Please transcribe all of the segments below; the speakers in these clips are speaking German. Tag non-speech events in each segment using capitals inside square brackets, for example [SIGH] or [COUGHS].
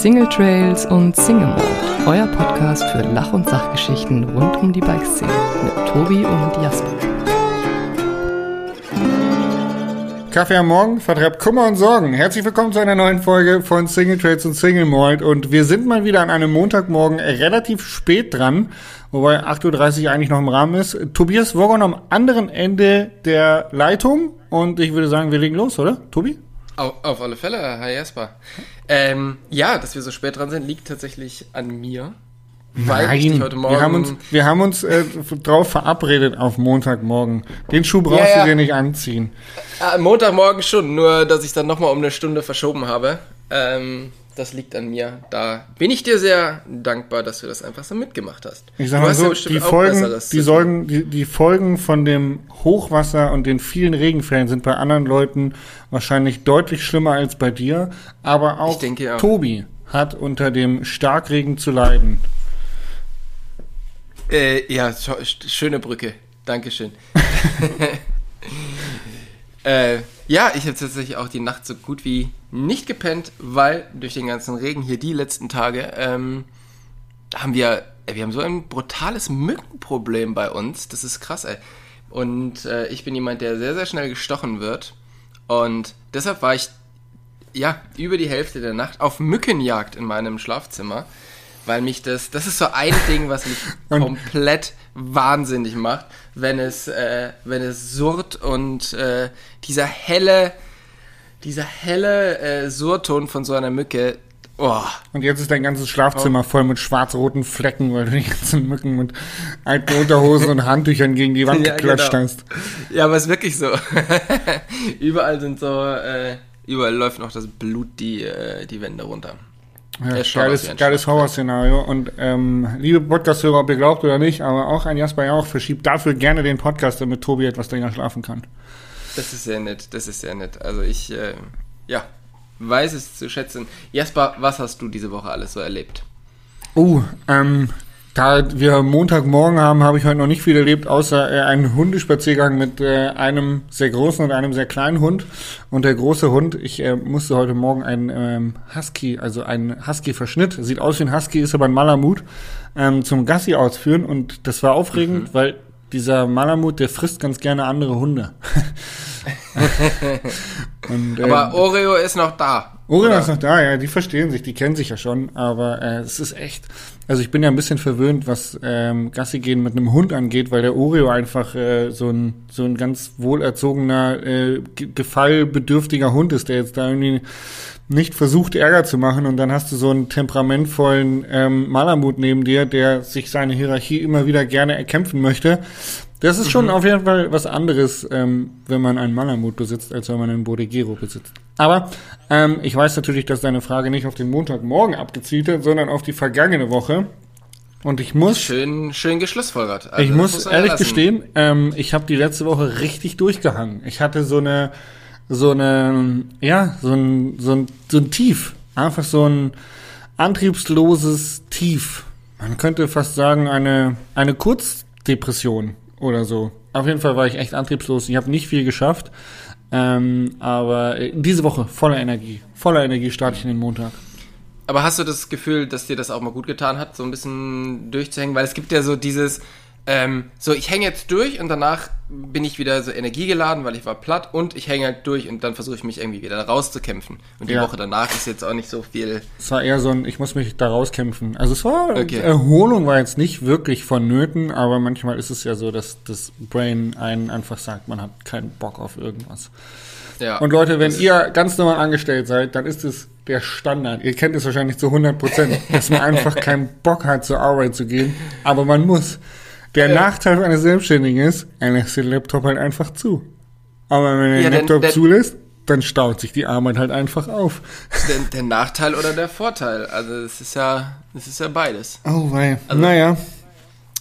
Single Trails und Single Mode, euer Podcast für Lach- und Sachgeschichten rund um die Bikeszene mit Tobi und Jasper. Kaffee am Morgen vertreibt Kummer und Sorgen. Herzlich willkommen zu einer neuen Folge von Single Trades und Single Malt. Und wir sind mal wieder an einem Montagmorgen relativ spät dran, wobei 8.30 Uhr eigentlich noch im Rahmen ist. Tobias Wogon am anderen Ende der Leitung. Und ich würde sagen, wir legen los, oder? Tobi? Auf, auf alle Fälle, Hi Jasper. Ähm, ja, dass wir so spät dran sind, liegt tatsächlich an mir. Weil ich dich heute Morgen wir haben uns, wir haben uns äh, drauf verabredet auf Montagmorgen. Den Schuh brauchst ja, ja. du dir nicht anziehen. Äh, Montagmorgen schon, nur dass ich dann nochmal um eine Stunde verschoben habe. Ähm, das liegt an mir. Da bin ich dir sehr dankbar, dass du das einfach so mitgemacht hast. Ich sag mal so, ja die, Folgen, die, Sorgen, die, die Folgen von dem Hochwasser und den vielen Regenfällen sind bei anderen Leuten wahrscheinlich deutlich schlimmer als bei dir. Aber auch, denke, Tobi hat unter dem Starkregen zu leiden. Äh, ja, schöne Brücke. Dankeschön. [LAUGHS] [LAUGHS] äh, ja, ich habe tatsächlich auch die Nacht so gut wie nicht gepennt, weil durch den ganzen Regen hier die letzten Tage ähm, haben wir, ey, wir haben so ein brutales Mückenproblem bei uns. Das ist krass, ey. Und äh, ich bin jemand, der sehr, sehr schnell gestochen wird. Und deshalb war ich, ja, über die Hälfte der Nacht auf Mückenjagd in meinem Schlafzimmer weil mich das, das ist so ein [LAUGHS] Ding, was mich komplett wahnsinnig macht, wenn es, äh, wenn es surrt und äh, dieser helle, dieser helle äh, Surton von so einer Mücke. Oh. Und jetzt ist dein ganzes Schlafzimmer oh. voll mit schwarz-roten Flecken, weil du die ganzen Mücken mit alten Unterhosen und Handtüchern gegen die Wand ja, geklatscht genau. hast. Ja, aber es ist wirklich so. [LAUGHS] überall sind so, äh, überall läuft noch das Blut die, äh, die Wände runter. Ja, geiles, geiles Horrorszenario. Und ähm, liebe Podcast-Hörer, ob ihr glaubt oder nicht, aber auch ein Jasper Jauch verschiebt dafür gerne den Podcast, damit Tobi etwas länger schlafen kann. Das ist sehr nett, das ist sehr nett. Also ich, äh, ja, weiß es zu schätzen. Jasper, was hast du diese Woche alles so erlebt? Oh, ähm, da wir Montagmorgen haben, habe ich heute noch nicht viel erlebt, außer äh, einen Hundespaziergang mit äh, einem sehr großen und einem sehr kleinen Hund. Und der große Hund, ich äh, musste heute Morgen einen ähm, Husky, also einen Husky-Verschnitt, sieht aus wie ein Husky, ist aber ein Malamut, ähm, zum Gassi ausführen. Und das war aufregend, mhm. weil dieser Malamut, der frisst ganz gerne andere Hunde. [LAUGHS] und, aber ähm, Oreo ist noch da. Oreo ist noch da, ja, die verstehen sich, die kennen sich ja schon, aber äh, es ist echt, also ich bin ja ein bisschen verwöhnt, was ähm, Gassi gehen mit einem Hund angeht, weil der Oreo einfach äh, so ein so ein ganz wohlerzogener, äh, gefallbedürftiger Hund ist, der jetzt da irgendwie nicht versucht Ärger zu machen und dann hast du so einen temperamentvollen ähm, Malamut neben dir, der sich seine Hierarchie immer wieder gerne erkämpfen möchte. Das ist schon mhm. auf jeden Fall was anderes, ähm, wenn man einen Malamut besitzt, als wenn man einen Bodegero besitzt. Aber ähm, ich weiß natürlich, dass deine Frage nicht auf den Montagmorgen abgezielt hat, sondern auf die vergangene Woche. Und ich muss. Schön, schön geschlussfolgert. Also, ich muss, muss ehrlich lassen. gestehen, ähm, ich habe die letzte Woche richtig durchgehangen. Ich hatte so eine, so eine, ja, so ein, so ein, so ein Tief. Einfach so ein antriebsloses Tief. Man könnte fast sagen, eine, eine Kurzdepression oder so. Auf jeden Fall war ich echt antriebslos. Ich habe nicht viel geschafft. Ähm, aber diese Woche voller Energie. Voller Energie starte ich in den Montag. Aber hast du das Gefühl, dass dir das auch mal gut getan hat, so ein bisschen durchzuhängen? Weil es gibt ja so dieses, ähm, so, ich hänge jetzt durch und danach bin ich wieder so energiegeladen, weil ich war platt und ich hänge halt durch und dann versuche ich mich irgendwie wieder rauszukämpfen. Und die ja. Woche danach ist jetzt auch nicht so viel. Es war eher so ein, ich muss mich da rauskämpfen. Also es war, okay. Erholung war jetzt nicht wirklich vonnöten, aber manchmal ist es ja so, dass das Brain einen einfach sagt, man hat keinen Bock auf irgendwas. Ja. Und Leute, wenn ihr ganz normal angestellt seid, dann ist es der Standard. Ihr kennt es wahrscheinlich zu 100 Prozent, dass man einfach [LAUGHS] keinen Bock hat, zur Arbeit zu gehen, aber man muss. Der ja. Nachteil eines Selbstständigen ist, er lässt den Laptop halt einfach zu. Aber wenn er ja, den Laptop der, zulässt, dann staut sich die Arbeit halt einfach auf. Der, der Nachteil oder der Vorteil? Also es ist ja, es ist ja beides. Oh wei. Also, naja.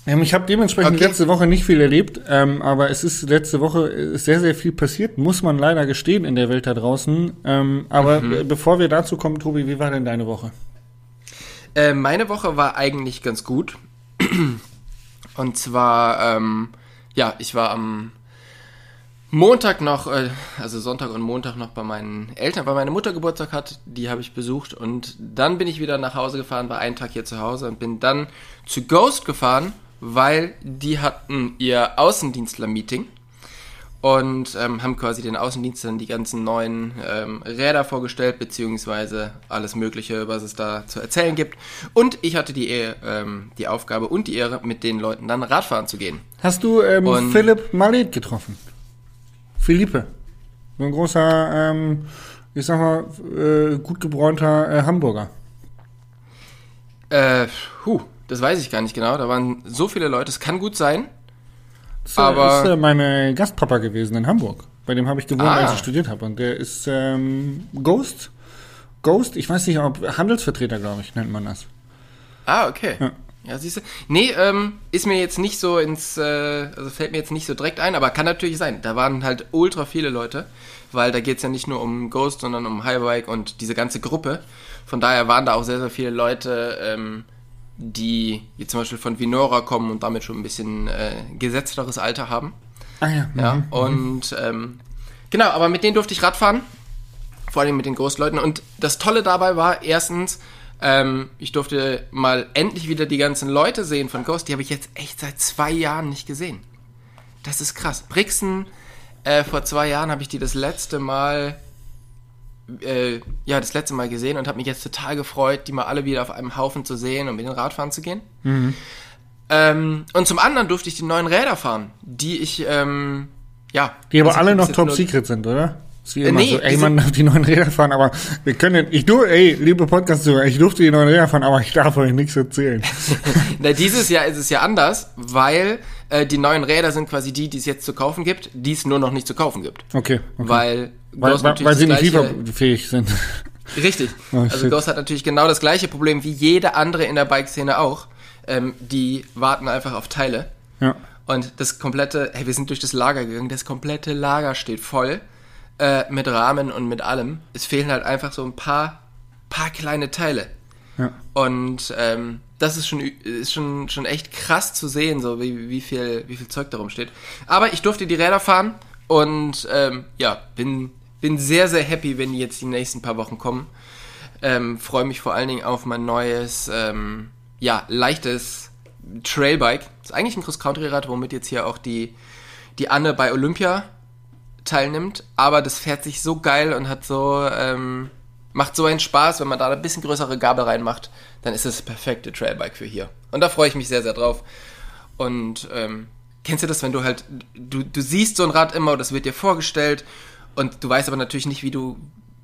Ähm, ich habe dementsprechend okay. letzte Woche nicht viel erlebt, ähm, aber es ist letzte Woche sehr, sehr viel passiert, muss man leider gestehen in der Welt da draußen. Ähm, aber mhm. bevor wir dazu kommen, Tobi, wie war denn deine Woche? Äh, meine Woche war eigentlich ganz gut. Und zwar, ähm, ja, ich war am Montag noch, äh, also Sonntag und Montag noch bei meinen Eltern, weil meine Mutter Geburtstag hat, die habe ich besucht. Und dann bin ich wieder nach Hause gefahren, war einen Tag hier zu Hause und bin dann zu Ghost gefahren, weil die hatten ihr Außendienstler-Meeting und ähm, haben quasi den Außendienstlern die ganzen neuen ähm, Räder vorgestellt, beziehungsweise alles Mögliche, was es da zu erzählen gibt. Und ich hatte die, ähm, die Aufgabe und die Ehre, mit den Leuten dann Radfahren zu gehen. Hast du ähm, Und- Philipp Malet getroffen? Philippe. So ein großer, ähm, ich sag mal, äh, gut gebräunter äh, Hamburger. Äh, huh, das weiß ich gar nicht genau. Da waren so viele Leute, es kann gut sein. Das Aber- ist äh, meine Gastpapa gewesen in Hamburg. Bei dem habe ich gewohnt, Ah. als ich studiert habe. Und der ist ähm, Ghost. Ghost, ich weiß nicht, ob Handelsvertreter, glaube ich, nennt man das. Ah, okay. Ja. Ja, siehst du. Nee, ähm, ist mir jetzt nicht so ins, äh, also fällt mir jetzt nicht so direkt ein, aber kann natürlich sein. Da waren halt ultra viele Leute, weil da geht's ja nicht nur um Ghost, sondern um Highbike und diese ganze Gruppe. Von daher waren da auch sehr, sehr viele Leute, ähm, die jetzt zum Beispiel von Vinora kommen und damit schon ein bisschen äh, gesetzteres Alter haben. Ah ja. Ja, mhm. und ähm, genau, aber mit denen durfte ich Radfahren. Vor allem mit den Großleuten. Und das Tolle dabei war, erstens, ähm, ich durfte mal endlich wieder die ganzen Leute sehen von Ghost. Die habe ich jetzt echt seit zwei Jahren nicht gesehen. Das ist krass. Brixen, äh, vor zwei Jahren habe ich die das letzte Mal, äh, ja, das letzte Mal gesehen und habe mich jetzt total gefreut, die mal alle wieder auf einem Haufen zu sehen und mit den Radfahren zu gehen. Ähm, und zum anderen durfte ich die neuen Räder fahren, die ich, ähm, ja. Die aber also alle noch Top Secret sind, oder? Ist wie Äh, immer nee, so, ey, man darf die neuen Räder fahren, aber wir können, ich du, ey, liebe Podcast-Zuhörer, ich durfte die neuen Räder fahren, aber ich darf euch nichts erzählen. [LAUGHS] Na, dieses Jahr ist es ja anders, weil äh, die neuen Räder sind quasi die, die es jetzt zu kaufen gibt, die es nur noch nicht zu kaufen gibt. Okay, okay. Weil, weil, weil, weil sie nicht lieferfähig sind. Richtig. [LAUGHS] Oh, also shit. Ghost hat natürlich genau das gleiche Problem wie jede andere in der Bike-Szene auch. Ähm, die warten einfach auf Teile. ja. Und das komplette, hey, wir sind durch das Lager gegangen, das komplette Lager steht voll äh, mit Rahmen und mit allem. Es fehlen halt einfach so ein paar, paar kleine Teile. Ja. Und ähm, das ist schon, ist schon, schon echt krass zu sehen, so wie, wie, viel, wie viel Zeug darum steht. Aber ich durfte die Räder fahren und ähm, ja, bin, bin sehr, sehr happy, wenn die jetzt die nächsten paar Wochen kommen. Ähm, Freue mich vor allen Dingen auf mein neues, ähm, ja, leichtes Trailbike. Ist eigentlich ein Cross-Country-Rad, womit jetzt hier auch die, die Anne bei Olympia teilnimmt. Aber das fährt sich so geil und hat so, ähm, macht so einen Spaß, wenn man da ein bisschen größere Gabel reinmacht, dann ist das perfekte Trailbike für hier. Und da freue ich mich sehr, sehr drauf. Und ähm, kennst du das, wenn du halt, du, du siehst so ein Rad immer, das wird dir vorgestellt und du weißt aber natürlich nicht, wie du,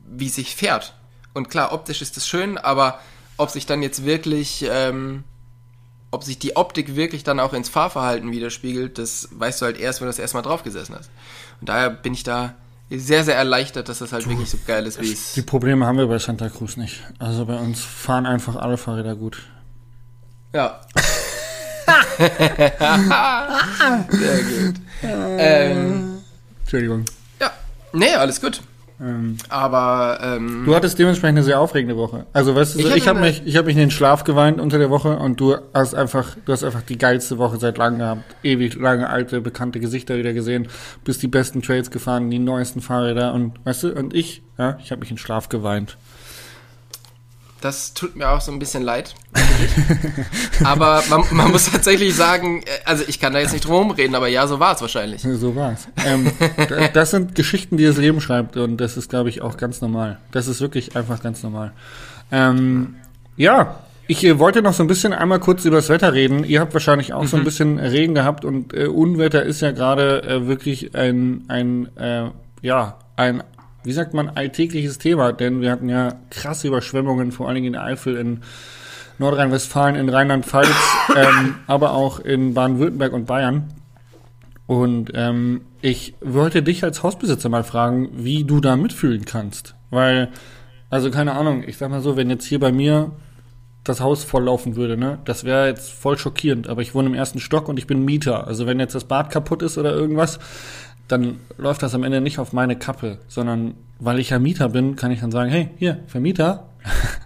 wie sich fährt. Und klar, optisch ist das schön, aber ob sich dann jetzt wirklich, ähm, ob sich die Optik wirklich dann auch ins Fahrverhalten widerspiegelt, das weißt du halt erst, wenn du das erstmal drauf gesessen hast. Und daher bin ich da sehr, sehr erleichtert, dass das halt wirklich so geil ist, wie es. Die Probleme haben wir bei Santa Cruz nicht. Also bei uns fahren einfach alle Fahrräder gut. Ja. [LAUGHS] [LAUGHS] Sehr gut. Ähm, Entschuldigung. ja, nee, alles gut. Ähm, Aber ähm, du hattest dementsprechend eine sehr aufregende Woche. Also weißt du, Ich so, ich habe mich, ich habe mich in den Schlaf geweint unter der Woche und du hast einfach, du hast einfach die geilste Woche seit langem gehabt. Ewig lange alte bekannte Gesichter wieder gesehen, bist die besten Trails gefahren, die neuesten Fahrräder und weißt du und ich, ja, ich habe mich in den Schlaf geweint. Das tut mir auch so ein bisschen leid. [LAUGHS] aber man, man muss tatsächlich sagen, äh, also ich kann da jetzt nicht drum reden, aber ja, so war es wahrscheinlich. So war's. Ähm, d- das sind Geschichten, die das Leben schreibt und das ist, glaube ich, auch ganz normal. Das ist wirklich einfach ganz normal. Ähm, ja, ich äh, wollte noch so ein bisschen einmal kurz über das Wetter reden. Ihr habt wahrscheinlich auch so ein bisschen Regen gehabt und äh, Unwetter ist ja gerade äh, wirklich ein, ein äh, ja, ein, wie sagt man, alltägliches Thema, denn wir hatten ja krasse Überschwemmungen, vor allen Dingen in der Eifel, in Nordrhein-Westfalen, in Rheinland-Pfalz, [COUGHS] ähm, aber auch in Baden-Württemberg und Bayern. Und ähm, ich wollte dich als Hausbesitzer mal fragen, wie du da mitfühlen kannst. Weil, also keine Ahnung, ich sag mal so, wenn jetzt hier bei mir das Haus volllaufen würde, ne, das wäre jetzt voll schockierend. Aber ich wohne im ersten Stock und ich bin Mieter. Also wenn jetzt das Bad kaputt ist oder irgendwas, dann läuft das am Ende nicht auf meine Kappe, sondern weil ich ja Mieter bin, kann ich dann sagen, hey, hier, Vermieter, [LAUGHS]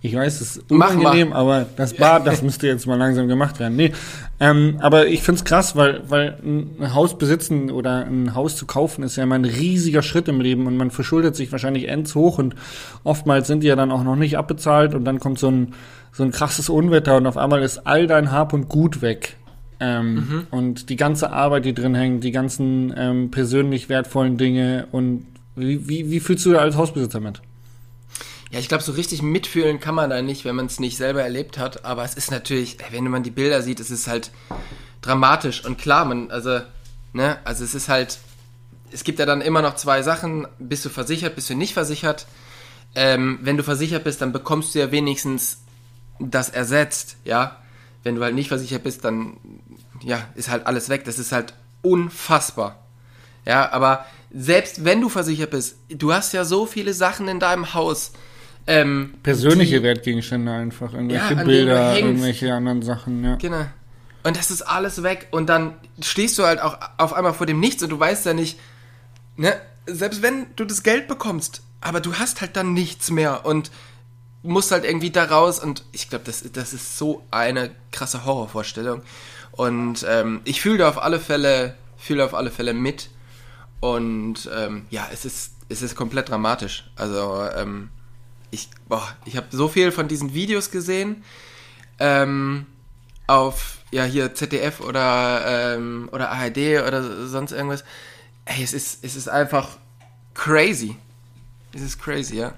Ich weiß, es ist unangenehm, aber das Bad, [LAUGHS] das müsste jetzt mal langsam gemacht werden. Nee, ähm, aber ich find's krass, weil, weil ein Haus besitzen oder ein Haus zu kaufen ist ja immer ein riesiger Schritt im Leben und man verschuldet sich wahrscheinlich ends hoch und oftmals sind die ja dann auch noch nicht abbezahlt und dann kommt so ein, so ein krasses Unwetter und auf einmal ist all dein Hab und Gut weg. Ähm, Und die ganze Arbeit, die drin hängt, die ganzen ähm, persönlich wertvollen Dinge und wie, wie, wie fühlst du dich als Hausbesitzer mit? Ja, ich glaube, so richtig mitfühlen kann man da nicht, wenn man es nicht selber erlebt hat. Aber es ist natürlich, wenn man die Bilder sieht, es ist halt dramatisch. Und klar, man, also, ne, also es ist halt, es gibt ja dann immer noch zwei Sachen. Bist du versichert, bist du nicht versichert? Ähm, wenn du versichert bist, dann bekommst du ja wenigstens das ersetzt, ja. Wenn du halt nicht versichert bist, dann, ja, ist halt alles weg. Das ist halt unfassbar. Ja, aber selbst wenn du versichert bist, du hast ja so viele Sachen in deinem Haus. Ähm, Persönliche die- Wertgegenstände einfach, irgendwelche Ja, Bilder, irgendwelche anderen Sachen, ja. Genau. Und das ist alles weg. Und dann stehst du halt auch auf einmal vor dem Nichts und du weißt ja nicht, ne, selbst wenn du das Geld bekommst, aber du hast halt dann nichts mehr und musst halt irgendwie da raus. Und ich glaube, das, das ist so eine krasse Horrorvorstellung. Und ähm, ich fühle da auf alle Fälle, fühle auf alle Fälle mit. Und ähm, ja, es ist, es ist komplett dramatisch. Also, ähm, ich, boah, ich habe so viel von diesen Videos gesehen. Ähm, auf, ja, hier ZDF oder, ähm, oder ARD oder sonst irgendwas. Ey, es ist, es ist einfach crazy. Es ist crazy, ja.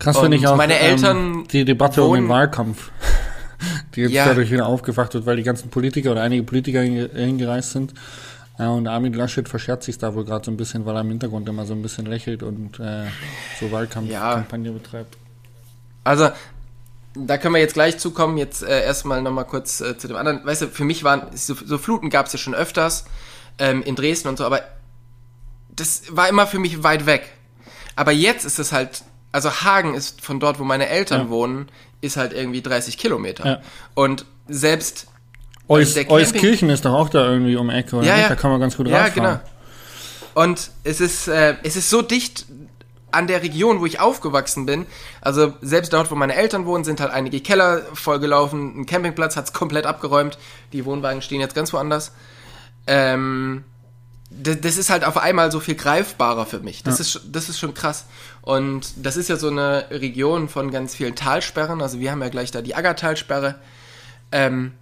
Krass finde ich auch meine ähm, Eltern die Debatte um den Wahlkampf, die jetzt Ja. dadurch wieder aufgewacht wird, weil die ganzen Politiker oder einige Politiker hinge- hingereist sind. Ja, und Armin Laschet verscherzt sich da wohl gerade so ein bisschen, weil er im Hintergrund immer so ein bisschen lächelt und äh, so Wahlkampfkampagne betreibt. Also, da können wir jetzt gleich zukommen. Jetzt äh, erstmal nochmal kurz äh, zu dem anderen. Weißt du, für mich waren so, so Fluten gab es ja schon öfters ähm, in Dresden und so, aber das war immer für mich weit weg. Aber jetzt ist es halt, also Hagen ist von dort, wo meine Eltern Ja. wohnen, ist halt irgendwie 30 Kilometer. Ja. Und selbst Eus, der Camping- Euskirchen ist doch auch da irgendwie um Ecke, oder Ja, ja. Da kann man ganz gut Ja, rausfahren. genau. Und es ist, äh, es ist so dicht an der Region, wo ich aufgewachsen bin. Also selbst dort, wo meine Eltern wohnen, sind halt einige Keller vollgelaufen. Ein Campingplatz hat's komplett abgeräumt. Die Wohnwagen stehen jetzt ganz woanders. Ähm, das, ist halt auf einmal so viel greifbarer für mich. Das, ist, das ist schon krass. Und das ist ja so eine Region von ganz vielen Talsperren. Also wir haben ja gleich da die Aggertalsperre. Ähm,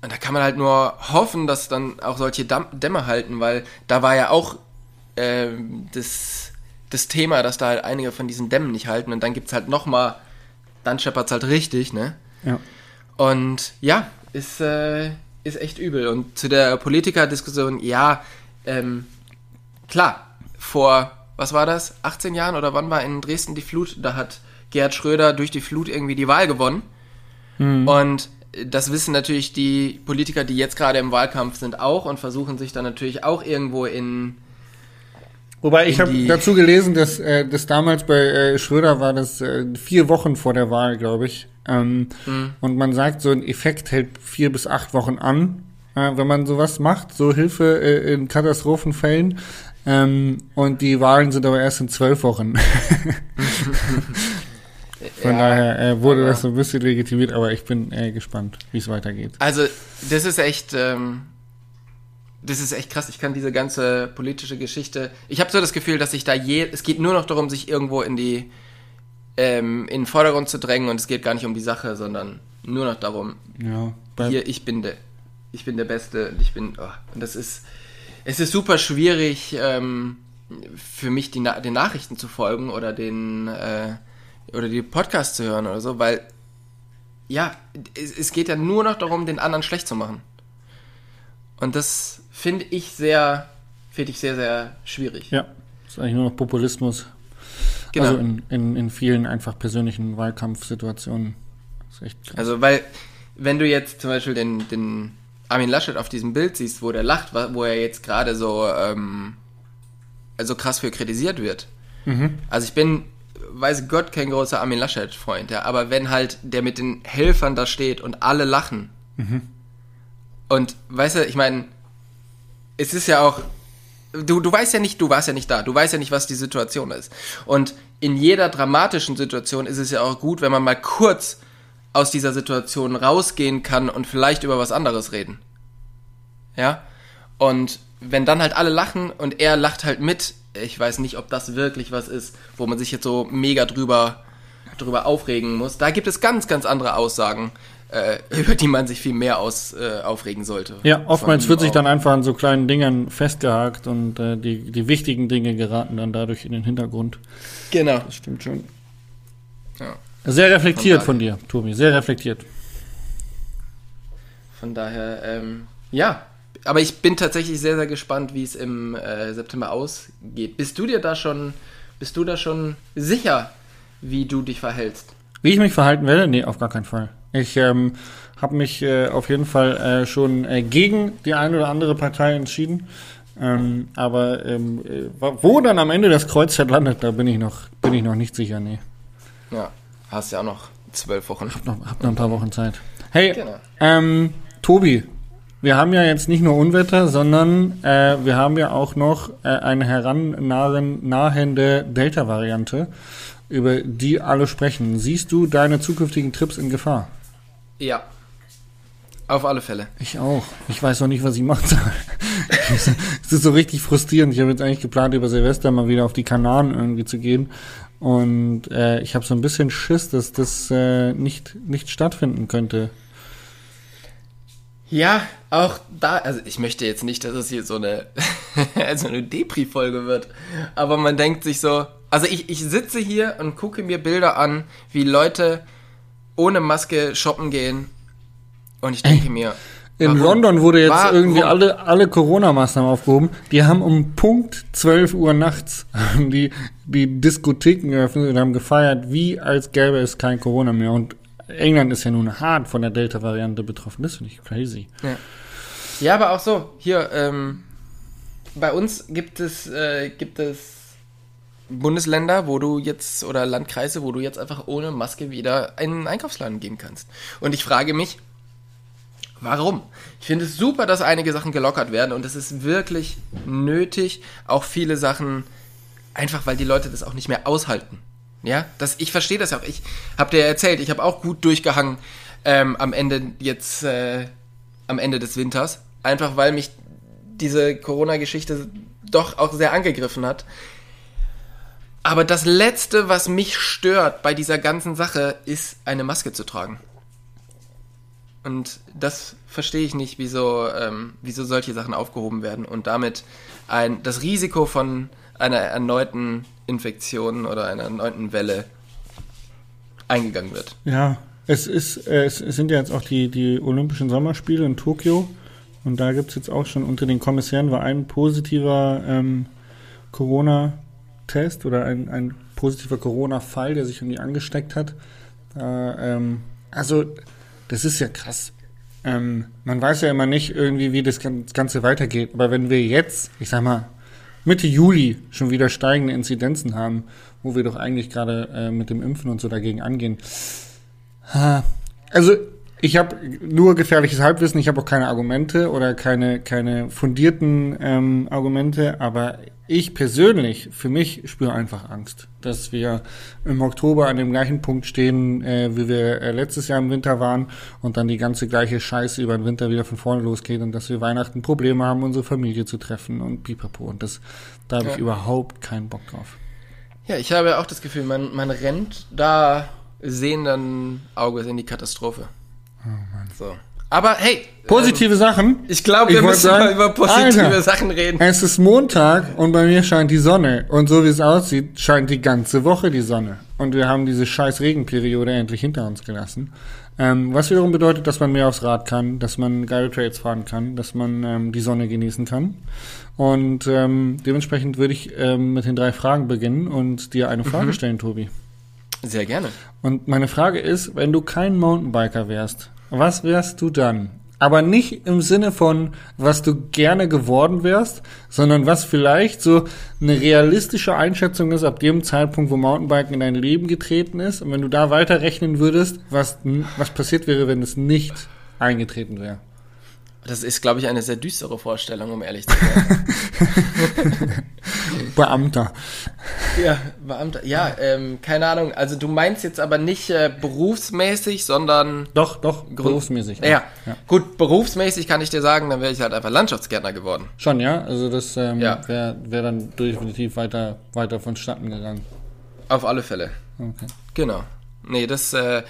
und da kann man halt nur hoffen, dass dann auch solche Dämme halten, weil da war ja auch ähm, das, das Thema, dass da halt einige von diesen Dämmen nicht halten und dann gibt's halt nochmal, dann scheppert's halt richtig, ne? Ja. Und ja, ist, äh, ist echt übel. Und zu der Politikerdiskussion, ja, ähm, klar, vor, was war das, 18 Jahren oder wann war in Dresden die Flut? Da hat Gerhard Schröder durch die Flut irgendwie die Wahl gewonnen. Und das wissen natürlich die Politiker, die jetzt gerade im Wahlkampf sind, auch und versuchen sich dann natürlich auch irgendwo in. Wobei ich habe dazu gelesen, dass äh, das damals bei äh, Schröder war das äh, vier Wochen vor der Wahl, glaube ich. Ähm, Mhm. Und man sagt, so ein Effekt hält vier bis acht Wochen an, äh, wenn man sowas macht, so Hilfe äh, in Katastrophenfällen. Ähm, und die Wahlen sind aber erst in zwölf Wochen. [LAUGHS] Von Ja, daher äh, wurde aber- das so ein bisschen legitimiert, aber ich bin äh, gespannt, wie es weitergeht. Also, das ist echt. Ähm, das ist echt krass. Ich kann diese ganze politische Geschichte. Ich habe so das Gefühl, dass sich da je. Es geht nur noch darum, sich irgendwo in die. Ähm, in den Vordergrund zu drängen und es geht gar nicht um die Sache, sondern nur noch darum, Ja, hier, ich bin der, ich bin der Beste und ich bin, oh, und das ist, es ist super schwierig ähm, für mich, die, den Nachrichten zu folgen oder den, äh, oder die Podcasts zu hören oder so, weil, ja, es, es geht ja nur noch darum, den anderen schlecht zu machen. Und das finde ich sehr, finde ich sehr, sehr schwierig. ja, ist eigentlich nur noch Populismus. Genau. Also in, in, in vielen einfach persönlichen Wahlkampfsituationen. ist echt. Also, weil, wenn du jetzt zum Beispiel den, den Armin Laschet auf diesem Bild siehst, wo der lacht, wo er jetzt gerade so, ähm, also krass für kritisiert wird. Also ich bin, weiß Gott, kein großer Armin Laschet-Freund, ja, aber wenn halt der mit den Helfern da steht und alle lachen und, weißt du, ich meine, es ist ja auch, du, du weißt ja nicht, du warst ja nicht da, du weißt ja nicht, was die Situation ist. Und in jeder dramatischen Situation ist es ja auch gut, wenn man mal kurz aus dieser Situation rausgehen kann und vielleicht über was anderes reden. Ja? Und wenn dann halt alle lachen und er lacht halt mit, ich weiß nicht, ob das wirklich was ist, wo man sich jetzt so mega drüber, drüber aufregen muss. Da gibt es ganz, ganz andere Aussagen, äh, [LAUGHS] über die man sich viel mehr aus, äh, aufregen sollte. Ja, oftmals wird sich dann einfach an so kleinen Dingern festgehakt und äh, die, die wichtigen Dinge geraten dann dadurch in den Hintergrund. Genau. Das stimmt schon. Sehr reflektiert von, dir, Tobi, sehr reflektiert. Von daher, ähm, ja. Aber ich bin tatsächlich sehr, sehr gespannt, wie es im äh, September ausgeht. Bist du dir da schon, bist du da schon sicher, wie du dich verhältst? Wie ich mich verhalten werde? Nee, auf gar keinen Fall. Ich ähm, habe mich äh, auf jeden Fall äh, schon äh, gegen die eine oder andere Partei entschieden. Ähm, aber ähm, äh, wo dann am Ende das Kreuzfeld landet, da bin ich noch, bin ich noch nicht sicher, nee. Ja, hast ja auch noch zwölf Wochen. Hab noch, hab noch ein paar Wochen Zeit. Hey, Genau. ähm, Tobi, wir haben ja jetzt nicht nur Unwetter, sondern äh, wir haben ja auch noch äh, eine herannahende Delta-Variante, über die alle sprechen. Siehst du deine zukünftigen Trips in Gefahr? Ja. Auf alle Fälle. Ich auch. Ich weiß noch nicht, was ich machen soll. [LAUGHS] es ist so richtig frustrierend. Ich habe jetzt eigentlich geplant, über Silvester mal wieder auf die Kanaren irgendwie zu gehen. Und äh, ich habe so ein bisschen Schiss, dass das äh, nicht, nicht stattfinden könnte. Ja, auch da, also ich möchte jetzt nicht, dass es hier so eine, [LAUGHS] so eine Depri-Folge wird, aber man denkt sich so, also ich, ich sitze hier und gucke mir Bilder an, wie Leute ohne Maske shoppen gehen und ich denke mir, In warum? London wurde jetzt Warum? irgendwie alle, alle Corona-Maßnahmen aufgehoben. Die haben um Punkt 12 Uhr nachts die, die Diskotheken geöffnet und haben gefeiert, wie als gäbe es kein Corona mehr. Und England ist ja nun hart von der Delta-Variante betroffen. Das finde ich crazy. Ja. ja, aber auch so, hier, ähm, bei uns gibt es, äh, gibt es Bundesländer, wo du jetzt, oder Landkreise, wo du jetzt einfach ohne Maske wieder in einen Einkaufsladen gehen kannst. Und ich frage mich, warum? Ich finde es super, dass einige Sachen gelockert werden und es ist wirklich nötig, auch viele Sachen, einfach weil die Leute das auch nicht mehr aushalten. Ja, das, ich verstehe das ja auch. Ich habe dir erzählt, ich habe auch gut durchgehangen ähm, am Ende jetzt, äh, am Ende des Winters. Einfach weil mich diese Corona-Geschichte doch auch sehr angegriffen hat. Aber das Letzte, was mich stört bei dieser ganzen Sache, ist eine Maske zu tragen. Und das verstehe ich nicht, wieso, ähm, wieso solche Sachen aufgehoben werden und damit ein, das Risiko von einer erneuten Infektion oder einer erneuten Welle eingegangen wird. Ja, es ist, es es sind ja jetzt auch die, die Olympischen Sommerspiele in Tokio. Und da gibt's jetzt auch schon unter den Kommissären war ein positiver ähm, Corona-Test oder ein, ein positiver Corona-Fall, der sich irgendwie angesteckt hat. Äh, ähm, also, das ist ja krass. Ähm, man weiß ja immer nicht irgendwie, wie das Gan- das Ganze weitergeht. Aber wenn wir jetzt, ich sag mal, Mitte Juli schon wieder steigende Inzidenzen haben, wo wir doch eigentlich gerade äh, mit dem Impfen und so dagegen angehen. Also ich habe nur gefährliches Halbwissen, ich habe auch keine Argumente oder keine, keine fundierten ähm, Argumente, aber ich persönlich, für mich spüre einfach Angst, dass wir im Oktober an dem gleichen Punkt stehen, äh, wie wir äh, letztes Jahr im Winter waren und dann die ganze gleiche Scheiße über den Winter wieder von vorne losgeht und dass wir Weihnachten Probleme haben, unsere Familie zu treffen und pipapo. Und das, da habe ich Ja. überhaupt keinen Bock drauf. Ja, ich habe auch das Gefühl, man, man rennt da sehenden Auges in die Katastrophe. So. Aber hey, Positive Sachen. ich glaube, wir Ich müssen sagen, mal über positive Alter. Sachen reden. Es ist Montag und bei mir scheint die Sonne. Und so wie es aussieht, scheint die ganze Woche die Sonne. Und wir haben diese scheiß Regenperiode endlich hinter uns gelassen. Ähm, was wiederum bedeutet, dass man mehr aufs Rad kann, dass man geile Trades fahren kann, dass man ähm, die Sonne genießen kann. Und ähm, dementsprechend würde ich ähm, mit den drei Fragen beginnen und dir eine Frage stellen, Tobi. Sehr gerne. Und meine Frage ist, wenn du kein Mountainbiker wärst, was wärst du dann? Aber nicht im Sinne von, was du gerne geworden wärst, sondern was vielleicht so eine realistische Einschätzung ist ab dem Zeitpunkt, wo Mountainbiken in dein Leben getreten ist. Und wenn du da weiterrechnen würdest, was, was passiert wäre, wenn es nicht eingetreten wäre. Das ist, glaube ich, eine sehr düstere Vorstellung, um ehrlich zu sein. [LAUGHS] Beamter. ja, Beamter. Ja, ähm, keine Ahnung. Also du meinst jetzt aber nicht äh, berufsmäßig, sondern Doch, doch, berufsmäßig. ja. Gut, berufsmäßig kann ich dir sagen, dann wäre ich halt einfach Landschaftsgärtner geworden. Schon, ja? Also das ähm, Ja. wäre wär dann definitiv weiter, weiter vonstatten gegangen. Auf alle Fälle. Okay. Genau. Nee, das, äh,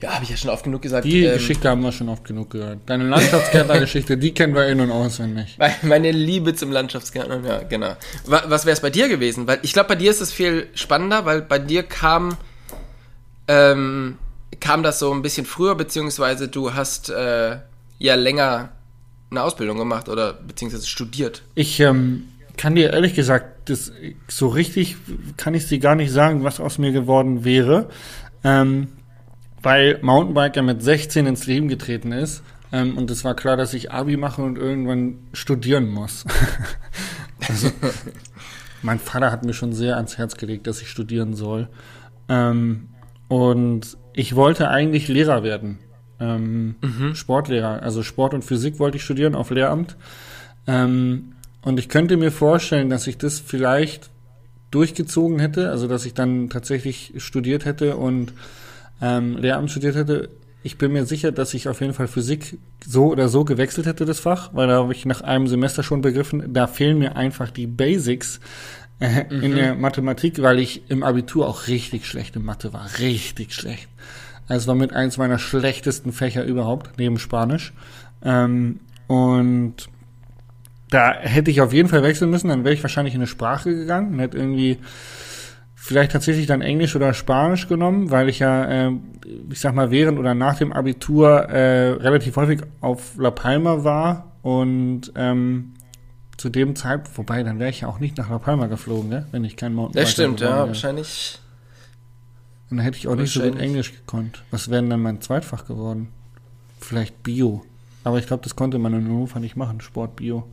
ja, habe ich ja schon oft genug gesagt. Die ähm, Geschichte haben wir schon oft genug gehört. Deine Landschaftsgärtner-Geschichte, die kennen wir in- und auswendig. [LAUGHS] Me- Meine Liebe zum Landschaftsgärtner, ja, genau. Wa- Was wäre es bei dir gewesen? Weil ich glaube, bei dir ist es viel spannender, weil bei dir kam, ähm, kam das so ein bisschen früher, beziehungsweise du hast äh, ja länger eine Ausbildung gemacht oder beziehungsweise studiert. Ich ähm, kann dir ehrlich gesagt, das, so richtig kann ich dir gar nicht sagen, was aus mir geworden wäre. Ähm, weil Mountainbike ja mit 16 ins Leben getreten ist. Ähm, und es war klar, dass ich Abi mache und irgendwann studieren muss. [LAUGHS] also, mein Vater hat mir schon sehr ans Herz gelegt, dass ich studieren soll. Ähm, und ich wollte eigentlich Lehrer werden. Ähm, Sportlehrer. Also Sport und Physik wollte ich studieren auf Lehramt. Ähm, und ich könnte mir vorstellen, dass ich das vielleicht durchgezogen hätte, also dass ich dann tatsächlich studiert hätte und ähm, Lehramt studiert hätte. Ich bin mir sicher, dass ich auf jeden Fall Physik so oder so gewechselt hätte, das Fach, weil da habe ich nach einem Semester schon begriffen, da fehlen mir einfach die Basics äh, in der Mathematik, weil ich im Abitur auch richtig schlecht in Mathe war. Richtig schlecht. Es war mit eins meiner schlechtesten Fächer überhaupt, neben Spanisch. Ähm, und da hätte ich auf jeden Fall wechseln müssen, dann wäre ich wahrscheinlich in eine Sprache gegangen und hätte irgendwie vielleicht tatsächlich dann Englisch oder Spanisch genommen, weil ich ja, äh, ich sag mal, während oder nach dem Abitur äh, relativ häufig auf La Palma war und ähm, zu dem Zeitpunkt, wobei, dann wäre ich ja auch nicht nach La Palma geflogen, ne? wenn ich kein Mountainbiker Das stimmt, ja, wäre. wahrscheinlich. Und dann hätte ich auch nicht so gut. Englisch gekonnt. Was wäre denn dann mein Zweitfach geworden? Vielleicht Bio. Aber ich glaube, das konnte man in Hannover nicht machen, Sport Bio.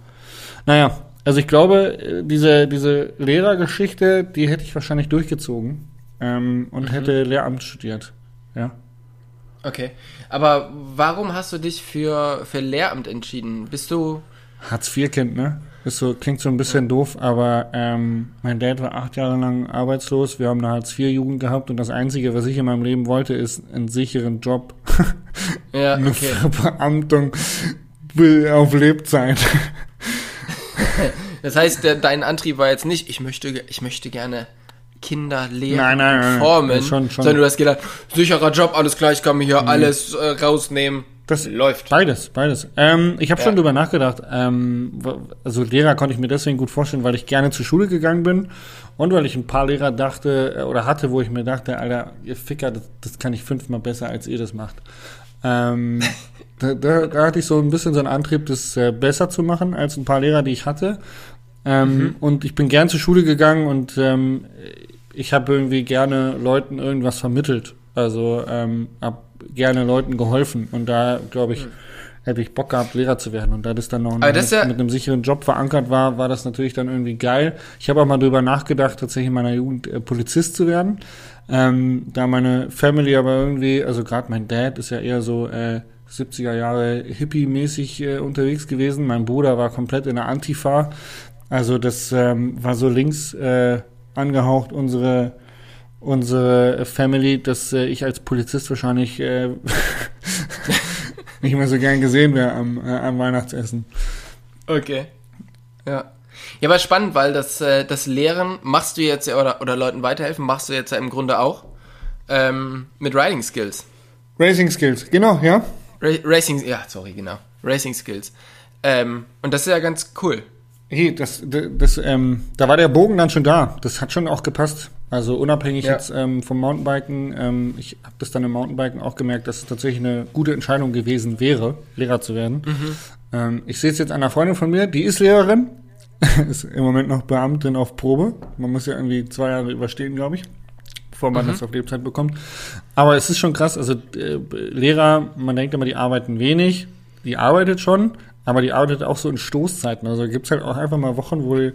Naja, also ich glaube, diese, diese Lehrergeschichte, die hätte ich wahrscheinlich durchgezogen ähm, und hätte Lehramt studiert. Ja. Okay. Aber warum hast du dich für, für Lehramt entschieden? Bist du. Hartz-IV-Kind, ne? Ist so, klingt so ein bisschen doof, aber ähm, mein Dad war acht Jahre lang arbeitslos. Wir haben eine Hartz-IV-Jugend gehabt und das Einzige, was ich in meinem Leben wollte, ist einen sicheren Job. Ja, [LAUGHS] Eine okay. Verbeamtung will auf Lebzeit. [LAUGHS] Das heißt, der, dein Antrieb war jetzt nicht, ich möchte, ich möchte gerne Kinder lehren, Nein, nein, nein, nein. formen, Schon, schon. sondern du hast gedacht, sicherer Job, alles klar, ich kann mir hier alles äh, rausnehmen. Das läuft. Beides, beides. Ähm, ich habe Ja. schon drüber nachgedacht. Ähm, also Lehrer konnte ich mir deswegen gut vorstellen, weil ich gerne zur Schule gegangen bin und weil ich ein paar Lehrer dachte äh, oder hatte, wo ich mir dachte, Alter, ihr Ficker, das, das kann ich fünfmal besser, als ihr das macht. Ähm, [LAUGHS] da, da, da hatte ich so ein bisschen so einen Antrieb, das äh, besser zu machen als ein paar Lehrer, die ich hatte. Ähm, Und ich bin gern zur Schule gegangen und ähm, ich habe irgendwie gerne Leuten irgendwas vermittelt. Also ähm, hab gerne Leuten geholfen und da glaube ich hätte ich Bock gehabt Lehrer zu werden und da das dann noch Aber das ja- mit einem sicheren Job verankert war, war das natürlich dann irgendwie geil. Ich habe auch mal drüber nachgedacht, tatsächlich in meiner Jugend äh, Polizist zu werden. Ähm, da meine Family aber irgendwie, also gerade mein Dad ist ja eher so äh, 70er Jahre Hippie-mäßig äh, unterwegs gewesen. Mein Bruder war komplett in der Antifa. Also das ähm, war so links äh, angehaucht, unsere unsere Family, dass äh, ich als Polizist wahrscheinlich äh, [LAUGHS] nicht mehr so gern gesehen wäre am, äh, am Weihnachtsessen. Okay. Ja. Ja, aber spannend, weil das, äh, das Lehren machst du jetzt ja, oder, oder Leuten weiterhelfen, machst du jetzt ja im Grunde auch ähm, mit Riding Skills. Racing Skills, genau, ja. Ra Racing, ja, sorry, genau. Racing Skills. Ähm, und das ist ja ganz cool. Hey, das, das, das ähm, da war der Bogen dann schon da. Das hat schon auch gepasst. Also unabhängig Ja. jetzt ähm, vom Mountainbiken, ähm, ich habe das dann im Mountainbiken auch gemerkt, dass es tatsächlich eine gute Entscheidung gewesen wäre, Lehrer zu werden. Ähm, ich sehe es jetzt einer Freundin von mir, die ist Lehrerin, [LAUGHS] ist im Moment noch Beamtin auf Probe. Man muss ja irgendwie zwei Jahre überstehen, glaube ich, bevor man das auf Lebzeit bekommt. Aber es ist schon krass, also äh, Lehrer, man denkt immer, die arbeiten wenig, die arbeitet schon, aber die arbeitet auch so in Stoßzeiten. Also gibt's halt auch einfach mal Wochen, wo die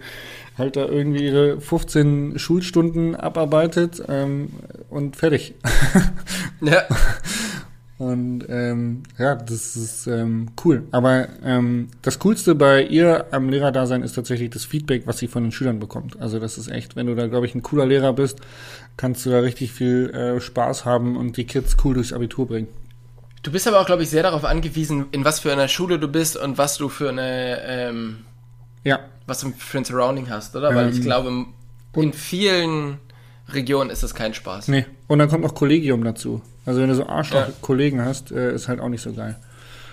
halt da irgendwie ihre 15 Schulstunden abarbeitet ähm, und fertig. [LAUGHS] Ja. Und ähm, ja, das ist ähm, cool. Aber ähm, das Coolste bei ihr am Lehrerdasein ist tatsächlich das Feedback, was sie von den Schülern bekommt. Also das ist echt, wenn du da, glaube ich, ein cooler Lehrer bist, kannst du da richtig viel äh, Spaß haben und die Kids cool durchs Abitur bringen. Du bist aber auch, glaube ich, sehr darauf angewiesen, in was für einer Schule du bist und was du für eine, ähm, Ja, was du für ein Surrounding hast, oder? Weil ich Ähm, glaube, in vielen Regionen ist das kein Spaß. nee. Und dann kommt noch Kollegium dazu. Also wenn du so Ja. Arschloch-Kollegen hast, äh, ist halt auch nicht so geil.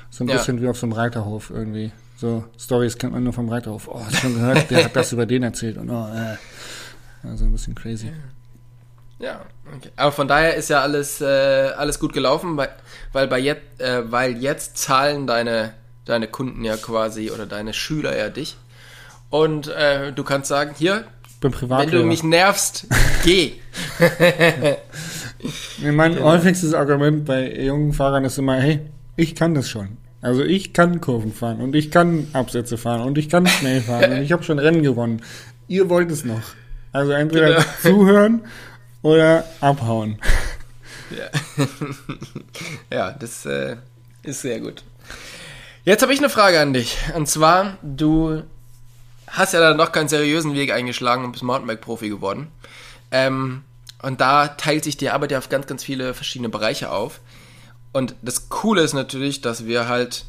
So ein Ja. bisschen wie auf so einem Reiterhof irgendwie. So Stories kennt man nur vom Reiterhof. Oh, hast schon gehört? Der hat das [LAUGHS] über den erzählt. Und oh, äh. Also ein bisschen crazy. Ja, okay. Aber von daher ist ja alles, äh, alles gut gelaufen, weil, weil, bei jetzt, äh, weil jetzt zahlen deine, deine Kunden ja quasi oder deine Schüler ja dich. Und äh, du kannst sagen, hier, Ich wenn du mich nervst, geh. [LAUGHS] [LAUGHS] Nee, Mein häufigstes Argument bei jungen Fahrern ist immer, hey, ich kann das schon. Also ich kann Kurven fahren und ich kann Absätze fahren und ich kann schnell fahren und ich habe schon Rennen gewonnen. Ihr wollt es noch. Also entweder Genau. zuhören oder abhauen. [LAUGHS] Ja, das äh, ist sehr gut. Jetzt habe ich eine Frage an dich. Und zwar, du hast ja dann noch keinen seriösen Weg eingeschlagen und bist Mountainbike-Profi geworden. Ähm, und da teilt sich die Arbeit ja auf ganz, ganz viele verschiedene Bereiche auf. Und das Coole ist natürlich, dass wir halt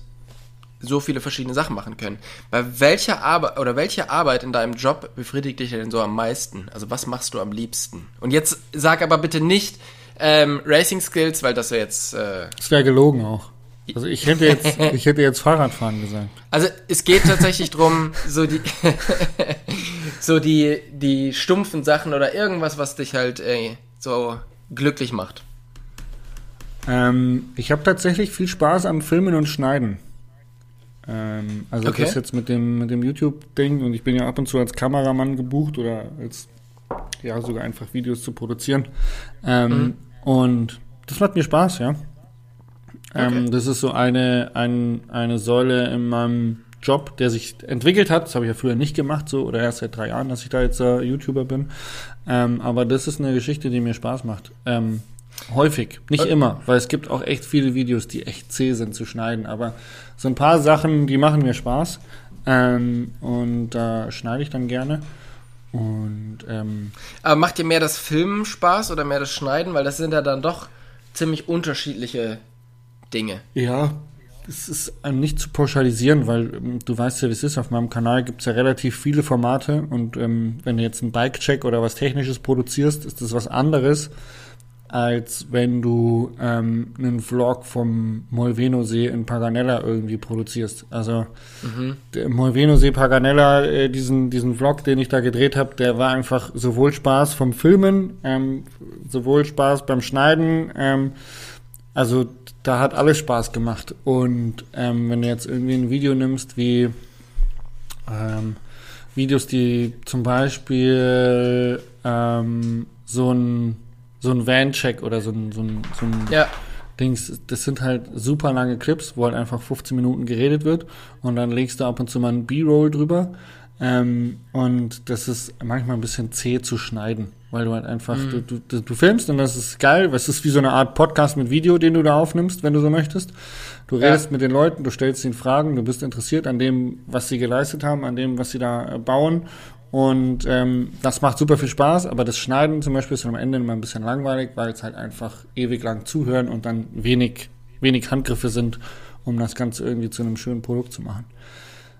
so viele verschiedene Sachen machen können. Bei welcher Arbeit oder welche Arbeit in deinem Job befriedigt dich denn so am meisten? Also was machst du am liebsten? Und jetzt sag aber bitte nicht ähm, Racing Skills, weil das wäre jetzt äh, Das wäre gelogen auch. Also ich hätte jetzt, [LAUGHS] ich hätte jetzt Fahrradfahren gesagt. Also es geht tatsächlich drum, so die [LAUGHS] so die die stumpfen Sachen oder irgendwas, was dich halt ey, so glücklich macht. Ähm, ich habe tatsächlich viel Spaß am Filmen und Schneiden. Ähm, also Okay. das jetzt mit dem, mit dem YouTube-Ding und ich bin ja ab und zu als Kameramann gebucht oder als ja sogar einfach Videos zu produzieren. Ähm, Mhm. Und das macht mir Spaß, ja. Ähm, Okay. das ist so eine, ein, eine Säule in meinem Job, der sich entwickelt hat. Das habe ich ja früher nicht gemacht, so oder erst seit drei Jahren, dass ich da jetzt äh, YouTuber bin. Ähm, aber das ist eine Geschichte, die mir Spaß macht. Häufig, nicht Äh, immer, weil es gibt auch echt viele Videos, die echt zäh sind zu schneiden. Aber so ein paar Sachen, die machen mir Spaß. Ähm, und da schneide ich dann gerne. Und ähm, Aber macht dir mehr das Filmen Spaß oder mehr das Schneiden, weil das sind ja dann doch ziemlich unterschiedliche Dinge. Ja, es ist nicht zu pauschalisieren, weil ähm, du weißt ja, wie es ist. Auf meinem Kanal gibt es ja relativ viele Formate und ähm, wenn du jetzt einen Bike-Check oder was Technisches produzierst, ist das was anderes, als wenn du ähm, einen Vlog vom Molveno-See in Paganella irgendwie produzierst. Also der Molveno-See Paganella, äh, diesen, diesen Vlog, den ich da gedreht habe, der war einfach sowohl Spaß vom Filmen, ähm, sowohl Spaß beim Schneiden, ähm, also da hat alles Spaß gemacht. Und ähm, wenn du jetzt irgendwie ein Video nimmst, wie ähm, Videos, die zum Beispiel ähm, so ein so ein Van-Check oder so ein, so ein, so ein Ja, Dings, das sind halt super lange Clips, wo halt einfach 15 Minuten geredet wird und dann legst du ab und zu mal einen B-Roll drüber. Ähm, und das ist manchmal ein bisschen zäh zu schneiden, weil du halt einfach, du, du, du, du filmst und das ist geil, weil es ist wie so eine Art Podcast mit Video, den du da aufnimmst, wenn du so möchtest. Du Ja. redest mit den Leuten, du stellst ihnen Fragen, du bist interessiert an dem, was sie geleistet haben, an dem, was sie da äh, bauen. Und ähm, das macht super viel Spaß, aber das Schneiden zum Beispiel ist dann am Ende immer ein bisschen langweilig, weil es halt einfach ewig lang zuhören und dann wenig, wenig Handgriffe sind, um das Ganze irgendwie zu einem schönen Produkt zu machen.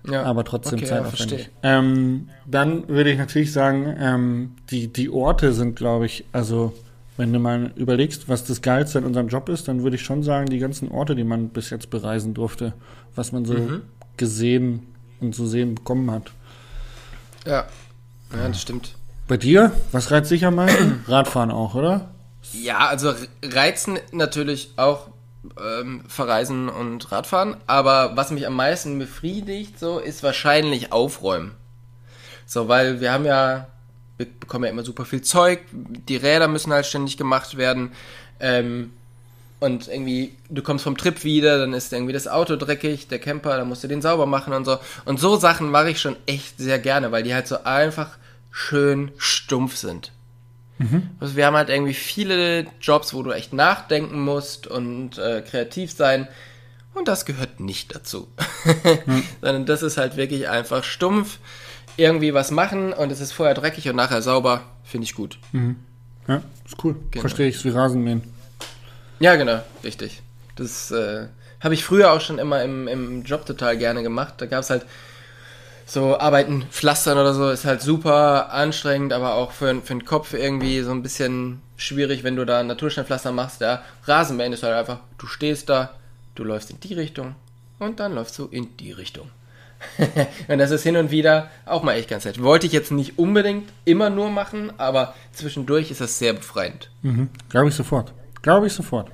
ja. Aber trotzdem Okay, ja, zeitaufwendig. verstehe. ähm, dann würde ich natürlich sagen, ähm, die, die Orte sind, glaube ich, also wenn du mal überlegst, was das Geilste in unserem Job ist, dann würde ich schon sagen, die ganzen Orte, die man bis jetzt bereisen durfte, was man so Mhm. gesehen und zu sehen bekommen hat. Ja. Ja, das stimmt. Bei dir, was reizt dich am meisten? [CLEARS THROAT] Radfahren auch, oder? Ja, also reizen natürlich auch ähm, Verreisen und Radfahren, aber was mich am meisten befriedigt, so, ist wahrscheinlich Aufräumen. So, weil wir haben ja, wir bekommen ja immer super viel Zeug, die Räder müssen halt ständig gemacht werden, ähm, und irgendwie, du kommst vom Trip wieder, dann ist irgendwie das Auto dreckig, der Camper, dann musst du den sauber machen und so. Und so Sachen mache ich schon echt sehr gerne, weil die halt so einfach schön stumpf sind. Also wir haben halt irgendwie viele Jobs, wo du echt nachdenken musst und äh, kreativ sein. Und das gehört nicht dazu. [LAUGHS] Sondern das ist halt wirklich einfach stumpf irgendwie was machen und es ist vorher dreckig und nachher sauber. Finde ich gut. Ja, ist cool. Genau. Verstehe ich, ist wie Rasenmähen. Ja, genau, richtig. Das äh, habe ich früher auch schon immer im, im Job total gerne gemacht. Da gab es halt so Arbeiten, Pflastern oder so, ist halt super anstrengend, aber auch für, für den Kopf irgendwie so ein bisschen schwierig, wenn du da Natursteinpflaster machst. Ja, Rasenmähen ist halt einfach, du stehst da, du läufst in die Richtung und dann läufst du in die Richtung. [LAUGHS] und das ist hin und wieder auch mal echt ganz nett. Wollte ich jetzt nicht unbedingt immer nur machen, aber zwischendurch ist das sehr befreiend. Mhm. Glaube ich sofort. Glaube ich sofort.